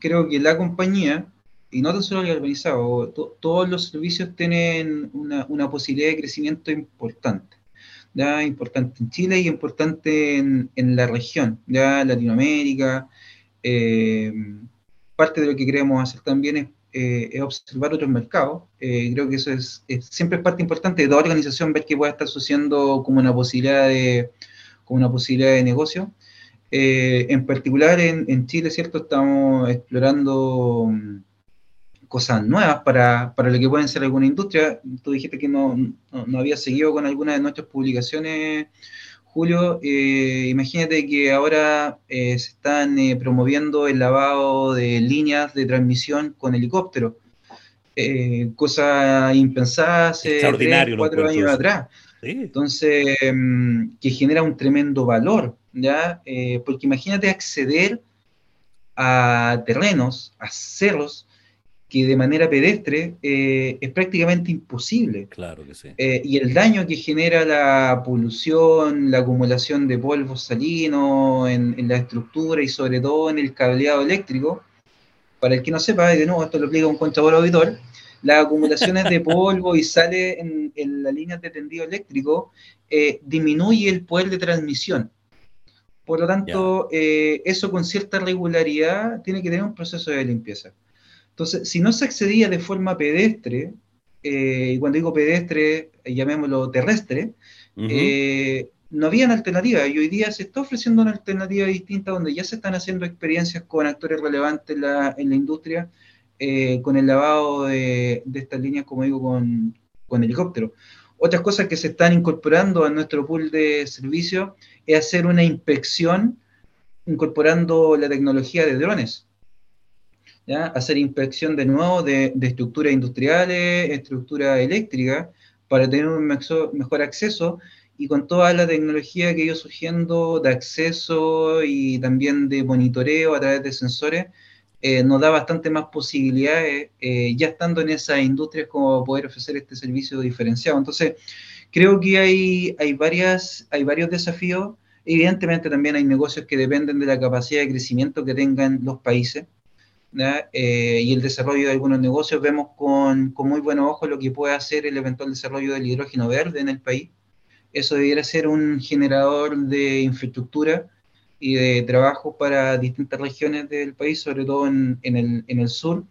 [SPEAKER 2] creo que la compañía, y no tan solo el organizado, todos los servicios tienen una, una posibilidad de crecimiento importante ya importante en Chile y importante en, la región, ya Latinoamérica. Eh, parte de lo que queremos hacer también es, eh, observar otros mercados. Eh, creo que eso es, siempre es parte importante de toda organización ver qué puede estar sucediendo como una posibilidad de, como una posibilidad de negocio. en particular en, en Chile, ¿cierto? Estamos explorando cosas nuevas para, para, lo que pueden ser alguna industria. Tú dijiste que no, no, había seguido con alguna de nuestras publicaciones, Julio. Eh, imagínate que ahora eh, se están eh, promoviendo el lavado de líneas de transmisión con helicóptero. cosa impensada hace tres, cuatro años atrás. Entonces, mm, que genera un tremendo valor, ¿ya? porque imagínate acceder a terrenos, a cerros, que de manera pedestre eh, es prácticamente imposible.
[SPEAKER 1] Claro que sí.
[SPEAKER 2] Eh, y el daño que genera la polución, la acumulación de polvo salino en, la estructura y sobre todo en el cableado eléctrico, para el que no sepa, y de nuevo esto lo explica un contador auditor, las acumulaciones de polvo y sale en, en las líneas de tendido eléctrico eh, disminuye el poder de transmisión. Por lo tanto, eso con cierta regularidad tiene que tener un proceso de limpieza. Entonces, si no se accedía de forma pedestre, eh, y cuando digo pedestre, llamémoslo terrestre, eh, no había alternativa. Y hoy día se está ofreciendo una alternativa distinta donde ya se están haciendo experiencias con actores relevantes en la, industria, eh, con el lavado de, estas líneas, como digo, con, con helicóptero. Otras cosas que se están incorporando a nuestro pool de servicios es hacer una inspección incorporando la tecnología de drones hacer inspección de nuevo de, estructuras industriales, estructuras eléctricas, para tener un mejor acceso y con toda la tecnología que yo surgiendo de acceso y también de monitoreo a través de sensores, eh, nos da bastante más posibilidades, eh, ya estando en esas industrias, como poder ofrecer este servicio diferenciado. Entonces, creo que hay, hay, varias, hay varios desafíos. Evidentemente también hay negocios que dependen de la capacidad de crecimiento que tengan los países. Eh, y el desarrollo de algunos negocios, vemos con, con muy buenos ojos lo que puede hacer el eventual desarrollo del hidrógeno verde en el país. Eso debiera ser un generador de infraestructura y de trabajo para distintas regiones del país, sobre todo en, en, el, en el, sur.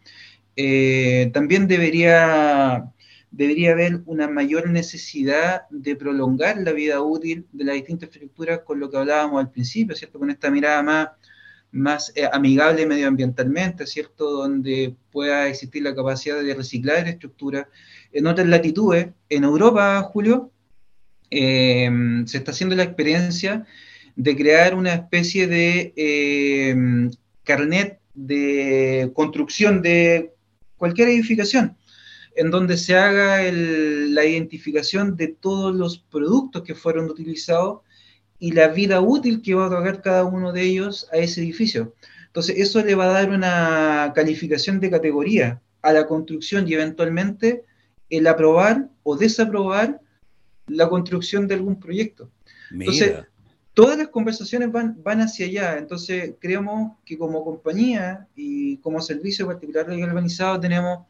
[SPEAKER 2] Eh, también debería, debería haber una mayor necesidad de prolongar la vida útil de las distintas infraestructuras con lo que hablábamos al principio, ¿cierto? Con esta mirada más más eh, amigable medioambientalmente, ¿cierto? Donde pueda existir la capacidad de reciclar la estructura. En otras latitudes, en Europa, Julio, eh, se está haciendo la experiencia de crear una especie de eh, carnet de construcción de cualquier edificación, en donde se haga la identificación de todos los productos que fueron utilizados y la vida útil que va a otorgar cada uno de ellos a ese edificio. Entonces, eso le va a dar una calificación de categoría a la construcción y eventualmente el aprobar o desaprobar la construcción de algún proyecto. Entonces, todas las conversaciones van, van hacia allá. Entonces, creemos que como compañía y como servicio particular organizado tenemos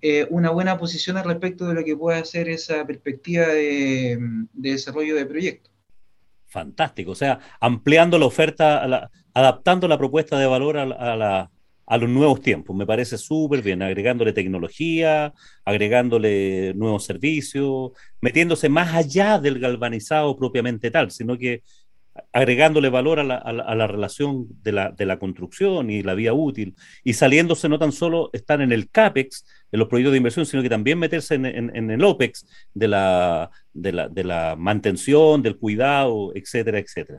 [SPEAKER 2] eh, una buena posición al respecto de lo que puede hacer esa perspectiva de, de desarrollo de proyectos.
[SPEAKER 1] Fantástico, o sea, ampliando la oferta, adaptando la propuesta de valor a, la, a los nuevos tiempos. Me parece súper bien, agregándole tecnología, agregándole nuevos servicios, metiéndose más allá del galvanizado propiamente tal, sino que agregándole valor a la, a la, relación de la, de la, construcción y la vía útil, y saliéndose no tan solo estar en el CAPEX, en los proyectos de inversión, sino que también meterse en, en, en el OPEX de la, de, la, de la mantención, del cuidado, etcétera, etcétera.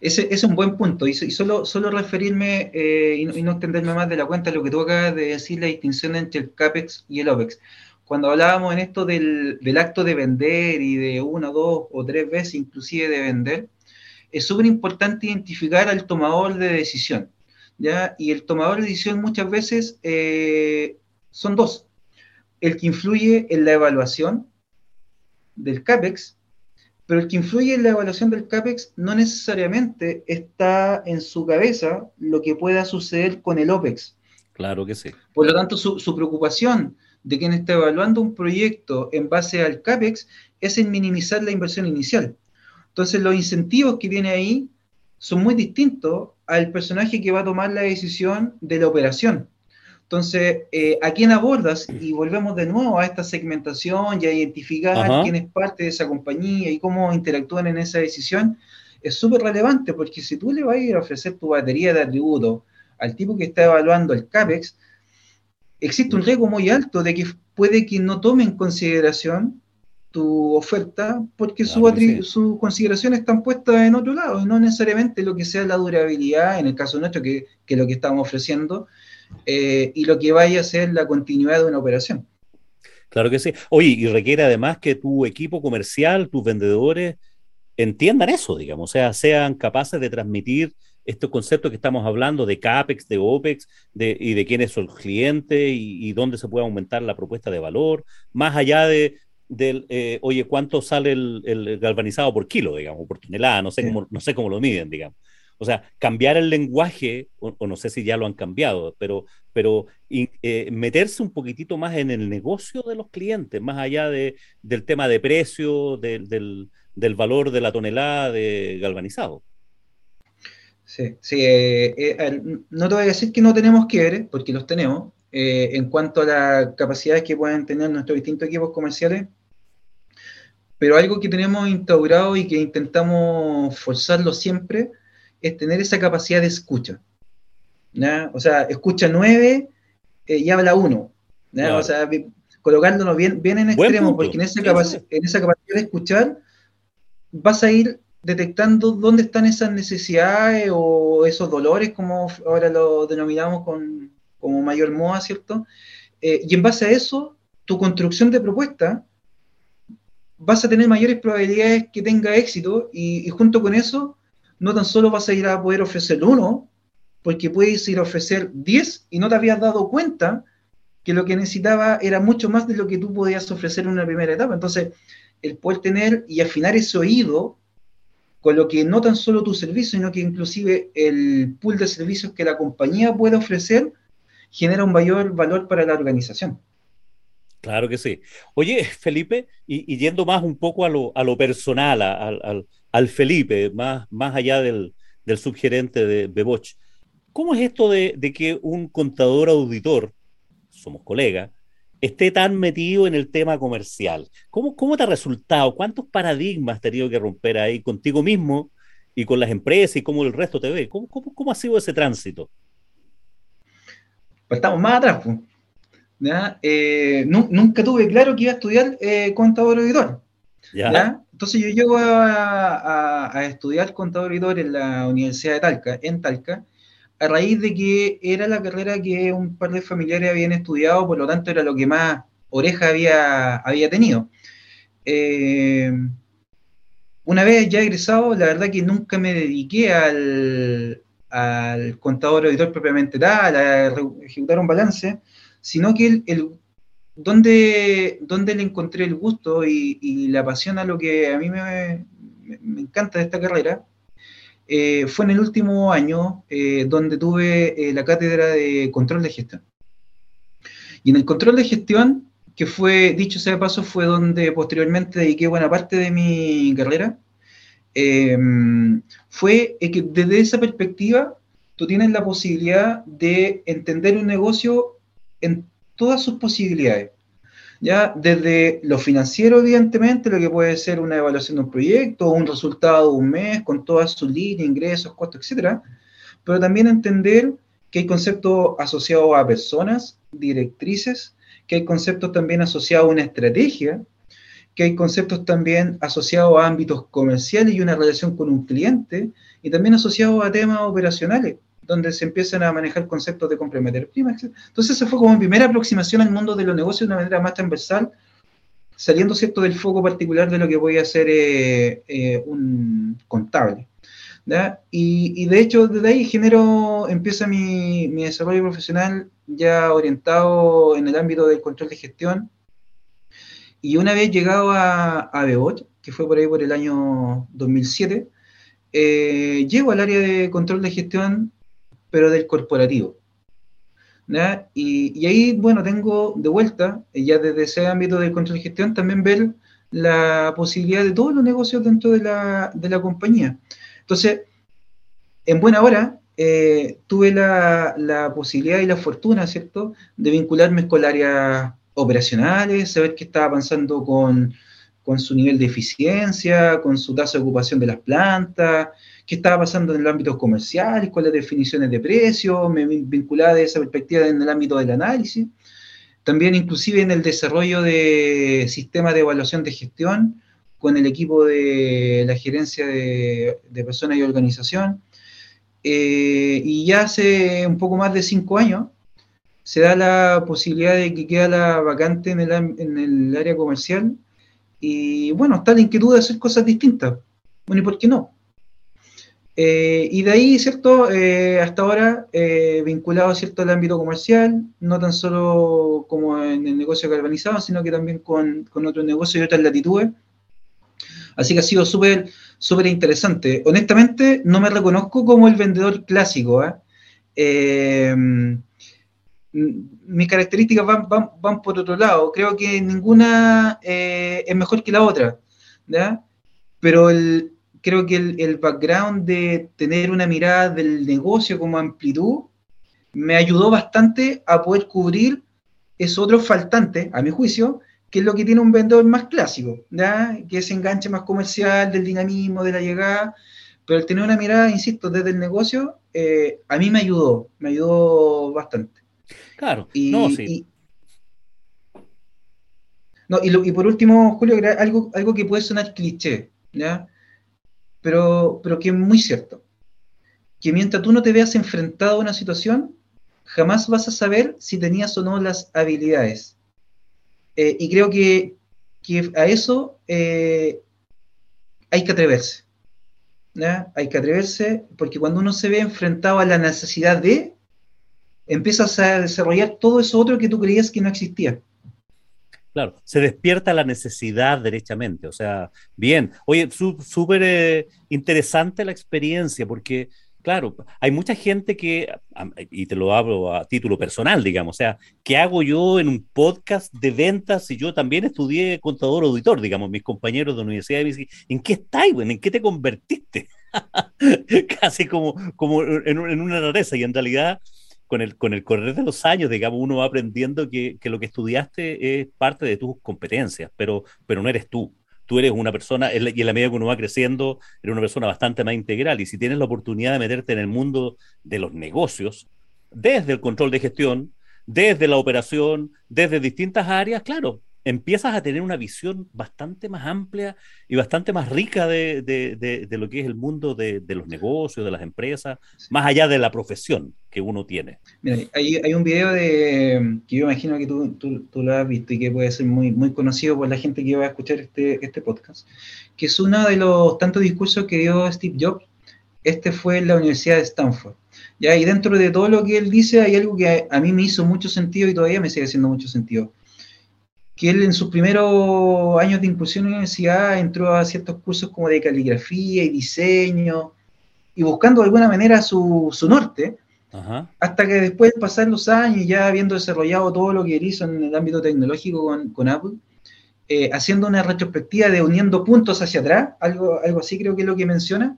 [SPEAKER 2] Ese, es un buen punto, y, y solo, solo referirme eh, y, no, y, no, extenderme más de la cuenta lo que tú acabas de decir, la distinción entre el CAPEX y el OPEX. Cuando hablábamos en esto del, del acto de vender y de una, dos o tres veces inclusive de vender, es súper importante identificar al tomador de decisión. ¿ya? Y el tomador de decisión muchas veces eh, son dos. El que influye en la evaluación del CAPEX, pero el que influye en la evaluación del CAPEX no necesariamente está en su cabeza lo que pueda suceder con el OPEX.
[SPEAKER 1] Claro que sí.
[SPEAKER 2] Por lo tanto, su, su preocupación de quien está evaluando un proyecto en base al CAPEX es en minimizar la inversión inicial. Entonces los incentivos que tiene ahí son muy distintos al personaje que va a tomar la decisión de la operación. Entonces, eh, ¿a quién abordas? Y volvemos de nuevo a esta segmentación y a identificar Ajá. quién es parte de esa compañía y cómo interactúan en esa decisión. Es súper relevante porque si tú le vas a ir a ofrecer tu batería de atributos al tipo que está evaluando el CAPEX, existe un riesgo muy alto de que puede que no tome en consideración tu oferta porque claro, sus su consideraciones están puestas en otro lado, no necesariamente lo que sea la durabilidad, en el caso nuestro, que, que lo que estamos ofreciendo, eh, y lo que vaya a ser la continuidad de una operación.
[SPEAKER 1] Claro que sí. Oye, y requiere además que tu equipo comercial, tus vendedores, entiendan eso, digamos, o sea, sean capaces de transmitir estos conceptos que estamos hablando de CAPEX, de OPEX, de, y de quiénes son los clientes y, y dónde se puede aumentar la propuesta de valor, más allá de, del, eh, oye, ¿cuánto sale el, el, galvanizado por kilo, digamos, por tonelada? No sé, sí. cómo, no sé cómo lo miden, digamos. O sea, cambiar el lenguaje, o, o no sé si ya lo han cambiado, pero, pero y, eh, meterse un poquitito más en el negocio de los clientes, más allá de, del tema de precio, de, del, del, valor de la tonelada de galvanizado.
[SPEAKER 2] Sí, sí eh, no te voy a decir que no tenemos quiebres, porque los tenemos. en cuanto a las capacidades que pueden tener nuestros distintos equipos comerciales, pero algo que tenemos instaurado y que intentamos forzarlo siempre es tener esa capacidad de escucha. ¿ya? O sea, escucha nueve eh, y habla uno. Claro. O sea, colocándonos bien, bien en extremo, porque en esa, en esa capacidad de escuchar vas a ir detectando dónde están esas necesidades o esos dolores, como ahora lo denominamos con, como mayor moda, ¿cierto? Eh, y en base a eso, tu construcción de propuesta vas a tener mayores probabilidades que tenga éxito y, junto con eso, no tan solo vas a ir a poder ofrecer uno, porque puedes ir a ofrecer 10 y no te habías dado cuenta que lo que necesitaba era mucho más de lo que tú podías ofrecer en una primera etapa. Entonces, el poder tener y afinar ese oído con lo que no tan solo tu servicio, sino que inclusive el pool de servicios que la compañía puede ofrecer, genera un mayor valor para la organización.
[SPEAKER 1] Claro que sí. Oye, Felipe, y, yendo más un poco a lo, a lo personal, al, Felipe, más, más allá del, del subgerente de Beboch, ¿cómo es esto de, de, que un contador auditor, somos colegas, esté tan metido en el tema comercial? ¿Cómo, cómo te ha resultado? ¿Cuántos paradigmas has tenido que romper ahí contigo mismo y con las empresas y cómo el resto te ve. ¿Cómo, cómo, ha sido ese tránsito?
[SPEAKER 2] Pues estamos más atrás. Pues. Eh, nunca tuve claro que iba a estudiar eh, contador auditor. ¿Ya? Entonces yo llego a, a, estudiar contador auditor en la Universidad de Talca, en Talca, a raíz de que era la carrera que un par de familiares habían estudiado, por lo tanto era lo que más oreja había, había tenido. Eh, una vez ya egresado, la verdad que nunca me dediqué al, al contador auditor propiamente tal, a ejecutar un balance, sino que el, donde, donde le encontré el gusto y, la pasión a lo que a mí me, encanta de esta carrera, eh, fue en el último año eh, donde tuve eh, la cátedra de control de gestión. Y en el control de gestión, que fue, dicho sea de paso, fue donde posteriormente dediqué buena parte de mi carrera, fue que desde esa perspectiva tú tienes la posibilidad de entender un negocio en todas sus posibilidades. Ya desde lo financiero, evidentemente, lo que puede ser una evaluación de un proyecto, un resultado de un mes, con todas sus líneas, ingresos, costos, etcétera, pero también entender que hay conceptos asociados a personas, directrices, que hay conceptos también asociados a una estrategia, que hay conceptos también asociados a ámbitos comerciales y una relación con un cliente, y también asociados a temas operacionales, donde se empiezan a manejar conceptos de complementar prima, Entonces, esa fue como mi primera aproximación al mundo de los negocios de una manera más transversal, saliendo cierto del foco particular de lo que voy a hacer eh, eh, un contable. Y, de hecho, desde ahí genero, empieza mi, desarrollo profesional ya orientado en el ámbito del control de gestión. Y una vez llegado a, a Bebot, que fue por ahí por el año 2007, eh, llego al área de control de gestión pero del corporativo. Y, ahí, bueno, tengo de vuelta, ya desde ese ámbito de control y gestión, también ver la posibilidad de todos los negocios dentro de la, de la compañía. Entonces, en buena hora, eh, tuve la, posibilidad y la fortuna, ¿cierto?, de vincularme con áreas operacionales, saber qué estaba avanzando con, con su nivel de eficiencia, con su tasa de ocupación de las plantas, qué estaba pasando en el ámbito comercial, cuáles definiciones de precios, me vinculaba de esa perspectiva en el ámbito del análisis, también inclusive en el desarrollo de sistemas de evaluación de gestión con el equipo de la gerencia de, personas y organización. Eh, y ya hace un poco más de cinco años se da la posibilidad de que queda la vacante en el, en el área comercial y bueno, está la inquietud de hacer cosas distintas. Bueno, ¿y por qué no? Eh, y de ahí, ¿cierto? Eh, hasta ahora, eh, vinculado, ¿cierto?, al ámbito comercial, no tan solo como en el negocio carbonizado, sino que también con, con otros negocios y otras latitudes. Así que ha sido súper súper interesante. Honestamente, no me reconozco como el vendedor clásico. mis características van, van, van, por otro lado. Creo que ninguna es mejor que la otra. ¿ya? Pero el, creo que el, background de tener una mirada del negocio como amplitud me ayudó bastante a poder cubrir esos otros faltantes, a mi juicio, que es lo que tiene un vendedor más clásico, ¿ya? que es enganche más comercial, del dinamismo, de la llegada, pero el tener una mirada, insisto, desde el negocio, eh, a mí me ayudó, me ayudó bastante.
[SPEAKER 1] Claro, y, no, sí.
[SPEAKER 2] no, y, por último, Julio, algo, algo que puede sonar cliché, ¿ya? Pero, pero que es muy cierto. Que mientras tú no te veas enfrentado a una situación, jamás vas a saber si tenías o no las habilidades. Eh, y creo que, a eso eh, hay que atreverse. Hay que atreverse porque cuando uno se ve enfrentado a la necesidad de, empiezas a desarrollar todo eso otro que tú creías que no existía.
[SPEAKER 1] Claro, se despierta la necesidad derechamente. O sea, bien. Oye, súper eh, interesante la experiencia, porque, claro, hay mucha gente que, y te lo hablo a título personal, digamos, o sea, ¿qué hago yo en un podcast de ventas si yo también estudié contador auditor, digamos, mis compañeros de universidad me dicen, ¿en qué estás, ¿En qué te convertiste? Casi como, como en, en una rareza, y en realidad con el, con el correr de los años, digamos, uno va aprendiendo que, que, lo que estudiaste es parte de tus competencias, pero, pero no eres tú. tú eres una persona, y en la medida que uno va creciendo, eres una persona bastante más integral. Y si tienes la oportunidad de meterte en el mundo de los negocios, desde el control de gestión, desde la operación, desde distintas áreas, claro, empiezas a tener una visión bastante más amplia y bastante más rica de, lo que es el mundo de, los negocios, de las empresas, más allá de la profesión que uno tiene.
[SPEAKER 2] Mira, hay, un video de, que yo imagino que tú, tú, lo has visto y que puede ser muy, muy conocido por la gente que va a escuchar este, este podcast, que es uno de los tantos discursos que dio Steve Jobs. Este fue en la Universidad de Stanford. ¿ya? Y dentro de todo lo que él dice hay algo que a mí me hizo mucho sentido y todavía me sigue haciendo mucho sentido que él en sus primeros años de inclusión en la universidad entró a ciertos cursos como de caligrafía y diseño, y buscando de alguna manera su, norte, hasta que después de pasar los años, ya habiendo desarrollado todo lo que él hizo en el ámbito tecnológico con, Apple, eh, haciendo una retrospectiva de uniendo puntos hacia atrás, algo, algo así creo que es lo que menciona,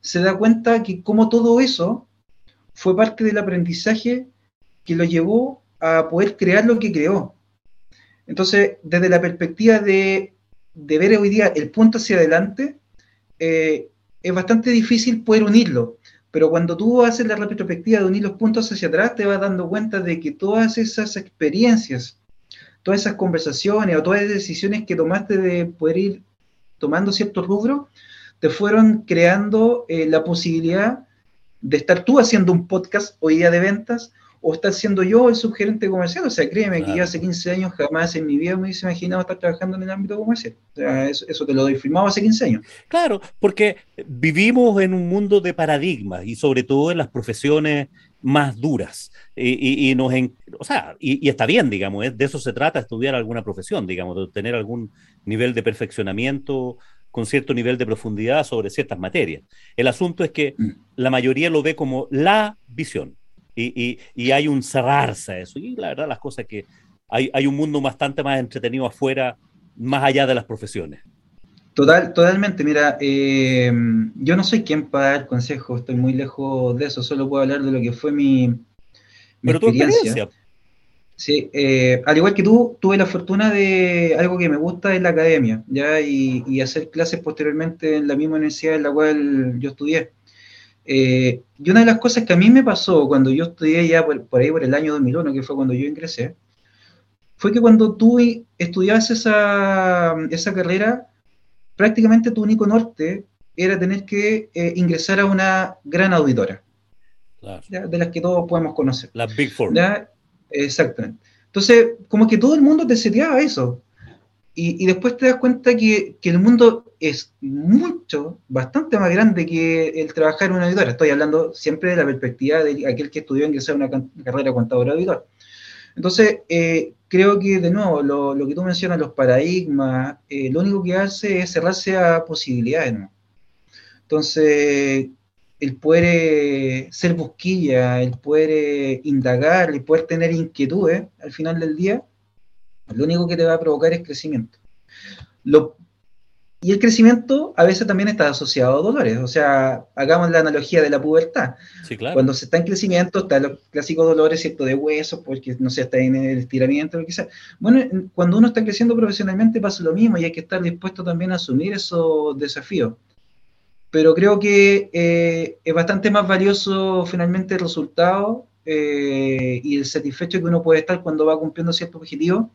[SPEAKER 2] se da cuenta que como todo eso fue parte del aprendizaje que lo llevó a poder crear lo que creó. Entonces, desde la perspectiva de, ver hoy día el punto hacia adelante, eh, es bastante difícil poder unirlo. Pero cuando tú haces la retrospectiva de unir los puntos hacia atrás, te vas dando cuenta de que todas esas experiencias, todas esas conversaciones o todas las decisiones que tomaste de poder ir tomando ciertos rubros, te fueron creando eh, la posibilidad de estar tú haciendo un podcast hoy día de ventas o estar siendo yo el subgerente comercial. O sea, créeme que yo hace 15 años jamás en mi vida me hubiese imaginado estar trabajando en el ámbito comercial. O sea, eso, te lo doy firmado hace 15 años.
[SPEAKER 1] Claro, porque vivimos en un mundo de paradigmas y sobre todo en las profesiones más duras. Y, nos o sea, y, está bien, digamos, de eso se trata, estudiar alguna profesión, digamos, de tener algún nivel de perfeccionamiento con cierto nivel de profundidad sobre ciertas materias. El asunto es que mm. la mayoría lo ve como la visión y, y, hay un cerrarse a eso. Y la verdad, las cosas que hay, hay un mundo bastante más entretenido afuera, más allá de las profesiones.
[SPEAKER 2] Total, totalmente. Mira, eh, yo no soy quien para dar consejos, estoy muy lejos de eso, solo puedo hablar de lo que fue mi,
[SPEAKER 1] Pero experiencia.
[SPEAKER 2] Sí, eh, al igual que tú, tuve la fortuna de algo que me gusta en la academia, ¿ya? Y, y, hacer clases posteriormente en la misma universidad en la cual yo estudié. Eh, y una de las cosas que a mí me pasó cuando yo estudié ya por, ahí por el año 2001, que fue cuando yo ingresé, fue que cuando tú estudiabas esa, esa carrera, prácticamente tu único norte era tener que eh, ingresar a una gran auditora, de las que todos podemos conocer.
[SPEAKER 1] La Big Four.
[SPEAKER 2] Exactamente. Entonces, como que todo el mundo te seteaba eso. Y, después te das cuenta que, que, el mundo es mucho, bastante más grande que el trabajar en una auditora. Estoy hablando siempre de la perspectiva de aquel que estudió ingresar a una carrera contador auditor. Entonces, eh, creo que de nuevo, lo, lo, que tú mencionas, los paradigmas, eh, lo único que hace es cerrarse a posibilidades. ¿no? Entonces, el poder eh, ser busquilla, el poder indagar, el poder tener inquietudes al final del día, lo único que te va a provocar es crecimiento. Y el crecimiento a veces también está asociado a dolores. O sea, hagamos la analogía de la pubertad.
[SPEAKER 1] Sí, claro.
[SPEAKER 2] Cuando se está en crecimiento, están los clásicos dolores, ¿cierto? De huesos, porque no sé, está en el estiramiento, lo que sea. Bueno, cuando uno está creciendo profesionalmente pasa lo mismo y hay que estar dispuesto también a asumir esos desafíos. Pero creo que eh, es bastante más valioso finalmente el resultado eh, y el satisfecho que uno puede estar cuando va cumpliendo ciertos objetivos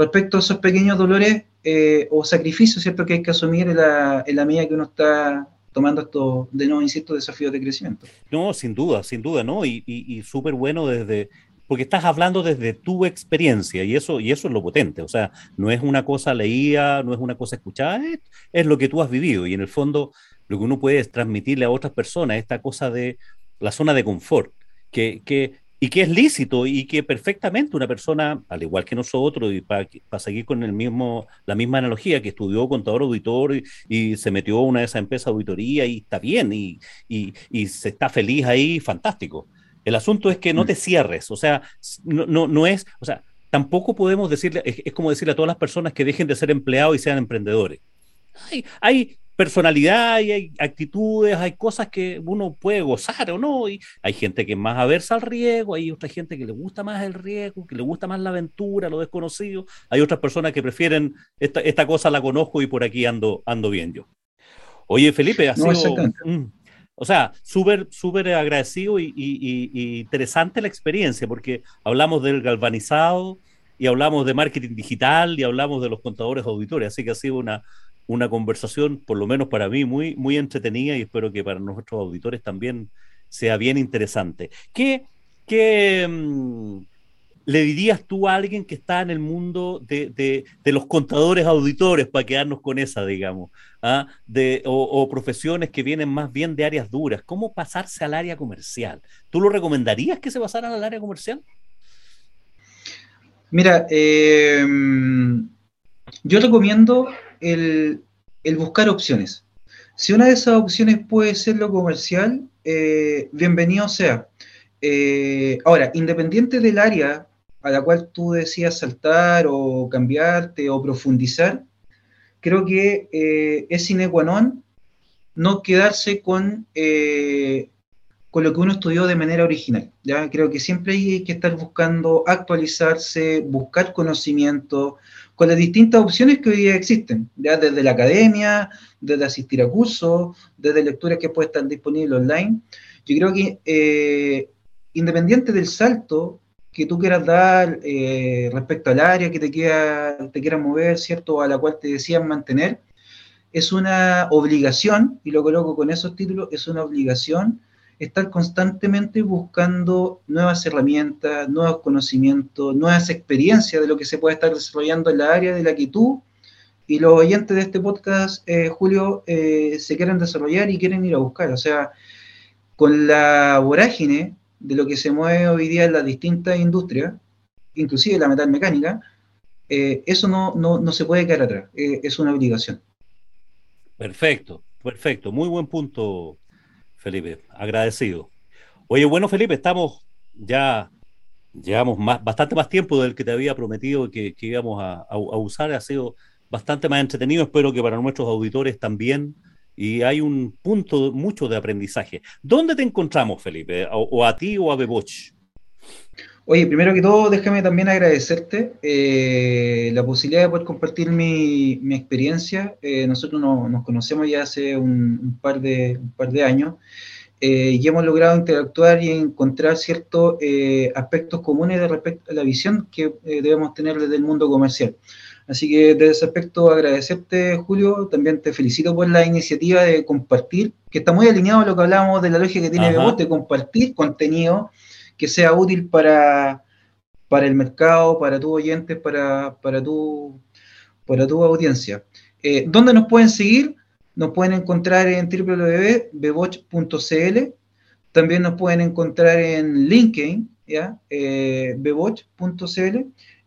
[SPEAKER 2] respecto a esos pequeños dolores eh, o sacrificios, ¿cierto?, que hay que asumir en la, en la medida que uno está tomando estos, de nuevo, insisto, desafíos de crecimiento.
[SPEAKER 1] No, sin duda, sin duda, ¿no? Y, y, súper bueno desde, porque estás hablando desde tu experiencia y eso, y eso es lo potente, o sea, no es una cosa leída, no es una cosa escuchada, es, es lo que tú has vivido y en el fondo lo que uno puede es transmitirle a otras personas, esta cosa de la zona de confort, que, que y que es lícito y que perfectamente una persona, al igual que nosotros, y para, seguir con el mismo, la misma analogía, que estudió contador auditor y, se metió a una de esas empresas de auditoría y está bien y, y, se está feliz ahí, fantástico. El asunto es que no mm. te cierres, o sea, no, no, no es, o sea, tampoco podemos decirle, es, como decirle a todas las personas que dejen de ser empleados y sean emprendedores. Hay, hay personalidad y hay actitudes, hay cosas que uno puede gozar o no. Y hay gente que es más aversa al riesgo, hay otra gente que le gusta más el riesgo, que le gusta más la aventura, lo desconocido. Hay otras personas que prefieren esta, esta cosa la conozco y por aquí ando, ando bien yo. Oye, Felipe, ha sido, o sea, súper, súper agradecido y, interesante la experiencia, porque hablamos del galvanizado y hablamos de marketing digital y hablamos de los contadores auditores, así que ha sido una, una conversación, por lo menos para mí, muy, muy entretenida y espero que para nuestros auditores también sea bien interesante. ¿Qué, qué, mm, le dirías tú a alguien que está en el mundo de, los contadores auditores para quedarnos con esa, digamos, ¿ah? de, o, profesiones que vienen más bien de áreas duras? ¿Cómo pasarse al área comercial? ¿Tú lo recomendarías que se pasaran al área comercial?
[SPEAKER 2] Mira, eh, yo recomiendo el, buscar opciones. Si una de esas opciones puede ser lo comercial, eh, bienvenido sea. Eh, ahora, independiente del área a la cual tú decías saltar o cambiarte o profundizar, creo que eh, es sine qua non no quedarse con, eh, con lo que uno estudió de manera original. ¿ya? Creo que siempre hay que estar buscando actualizarse, buscar conocimiento con las distintas opciones que hoy existen, ya desde la academia, desde asistir a cursos, desde lecturas que pueden estar disponibles online. Yo creo que eh, independiente del salto que tú quieras dar eh, respecto al área que te, queda, te quieras mover, ¿cierto? A la cual te decían mantener, es una obligación, y lo coloco con esos títulos, es una obligación estar constantemente buscando nuevas herramientas, nuevos conocimientos, nuevas experiencias de lo que se puede estar desarrollando en la área de la que tú y los oyentes de este podcast, eh, Julio, eh, se quieren desarrollar y quieren ir a buscar. O sea, con la vorágine de lo que se mueve hoy día en las distintas industrias, inclusive la metalmecánica, eh, eso no, no, se puede quedar atrás, eh, es una obligación.
[SPEAKER 1] Perfecto, perfecto, muy buen punto, Felipe, agradecido. Oye, bueno, Felipe, estamos ya, llevamos más, bastante más tiempo del que te había prometido que, íbamos a, a, usar, ha sido bastante más entretenido, espero que para nuestros auditores también y hay un punto mucho de aprendizaje. ¿Dónde te encontramos, Felipe? ¿O, a ti o a Beboch?
[SPEAKER 2] Oye, primero que todo, déjame también agradecerte eh, la posibilidad de poder compartir mi, mi experiencia. Eh, nosotros nos conocemos ya hace un, par, de, un par de años eh, y hemos logrado interactuar y encontrar ciertos aspectos comunes de respecto a la visión que debemos tener desde el mundo comercial. Así que desde ese aspecto agradecerte, Julio, también te felicito por la iniciativa de compartir, que está muy alineado a lo que hablábamos de la lógica que tiene Bebot, de compartir contenido que sea útil para, para el mercado, para tus oyentes, para, para, tu, para tu audiencia. Eh, ¿Dónde nos pueden seguir? Nos pueden encontrar en www.beboch.cl, también nos pueden encontrar en LinkedIn, ¿ya? Eh,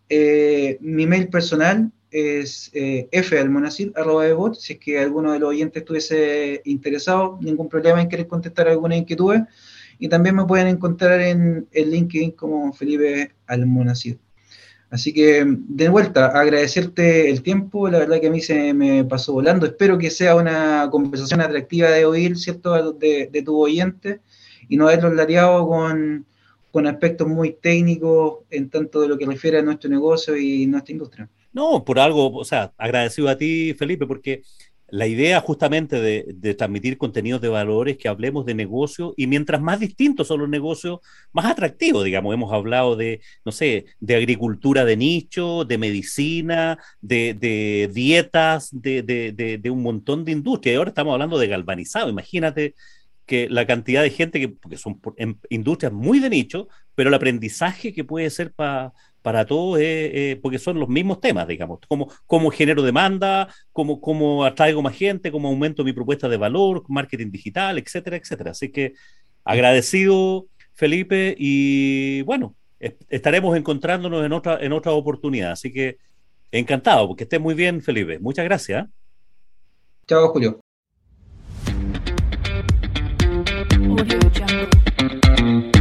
[SPEAKER 2] eh, mi mail personal es eh. Si es que alguno de los oyentes estuviese interesado, ningún problema en querer contestar alguna inquietud. Y también me pueden encontrar en el LinkedIn como Felipe Almonacid. Así que, de vuelta, agradecerte el tiempo. La verdad que a mí se me pasó volando. Espero que sea una conversación atractiva de oír, ¿cierto?, de, de tu oyente y no haberlo lareado con con aspectos muy técnicos en tanto de lo que refiere a nuestro negocio y nuestra industria.
[SPEAKER 1] No, por algo, o sea, agradecido a ti, Felipe, porque la idea justamente de, transmitir contenidos de valores, que hablemos de negocio, y mientras más distintos son los negocios, más atractivos, digamos, hemos hablado de, no sé, de agricultura de nicho, de medicina, de, dietas, de, un montón de industrias, y ahora estamos hablando de galvanizado, imagínate que la cantidad de gente que, porque son industrias muy de nicho, pero el aprendizaje que puede ser para para todos, eh, eh, porque son los mismos temas, digamos, como, como genero demanda, como, como atraigo más gente, como aumento mi propuesta de valor, marketing digital, etcétera, etcétera. Así que agradecido, Felipe, y bueno, estaremos encontrándonos en otra, en otra oportunidad. Así que encantado, porque estés muy bien, Felipe. Muchas gracias. ¿eh?
[SPEAKER 2] Chao, Julio. Audio Jungle.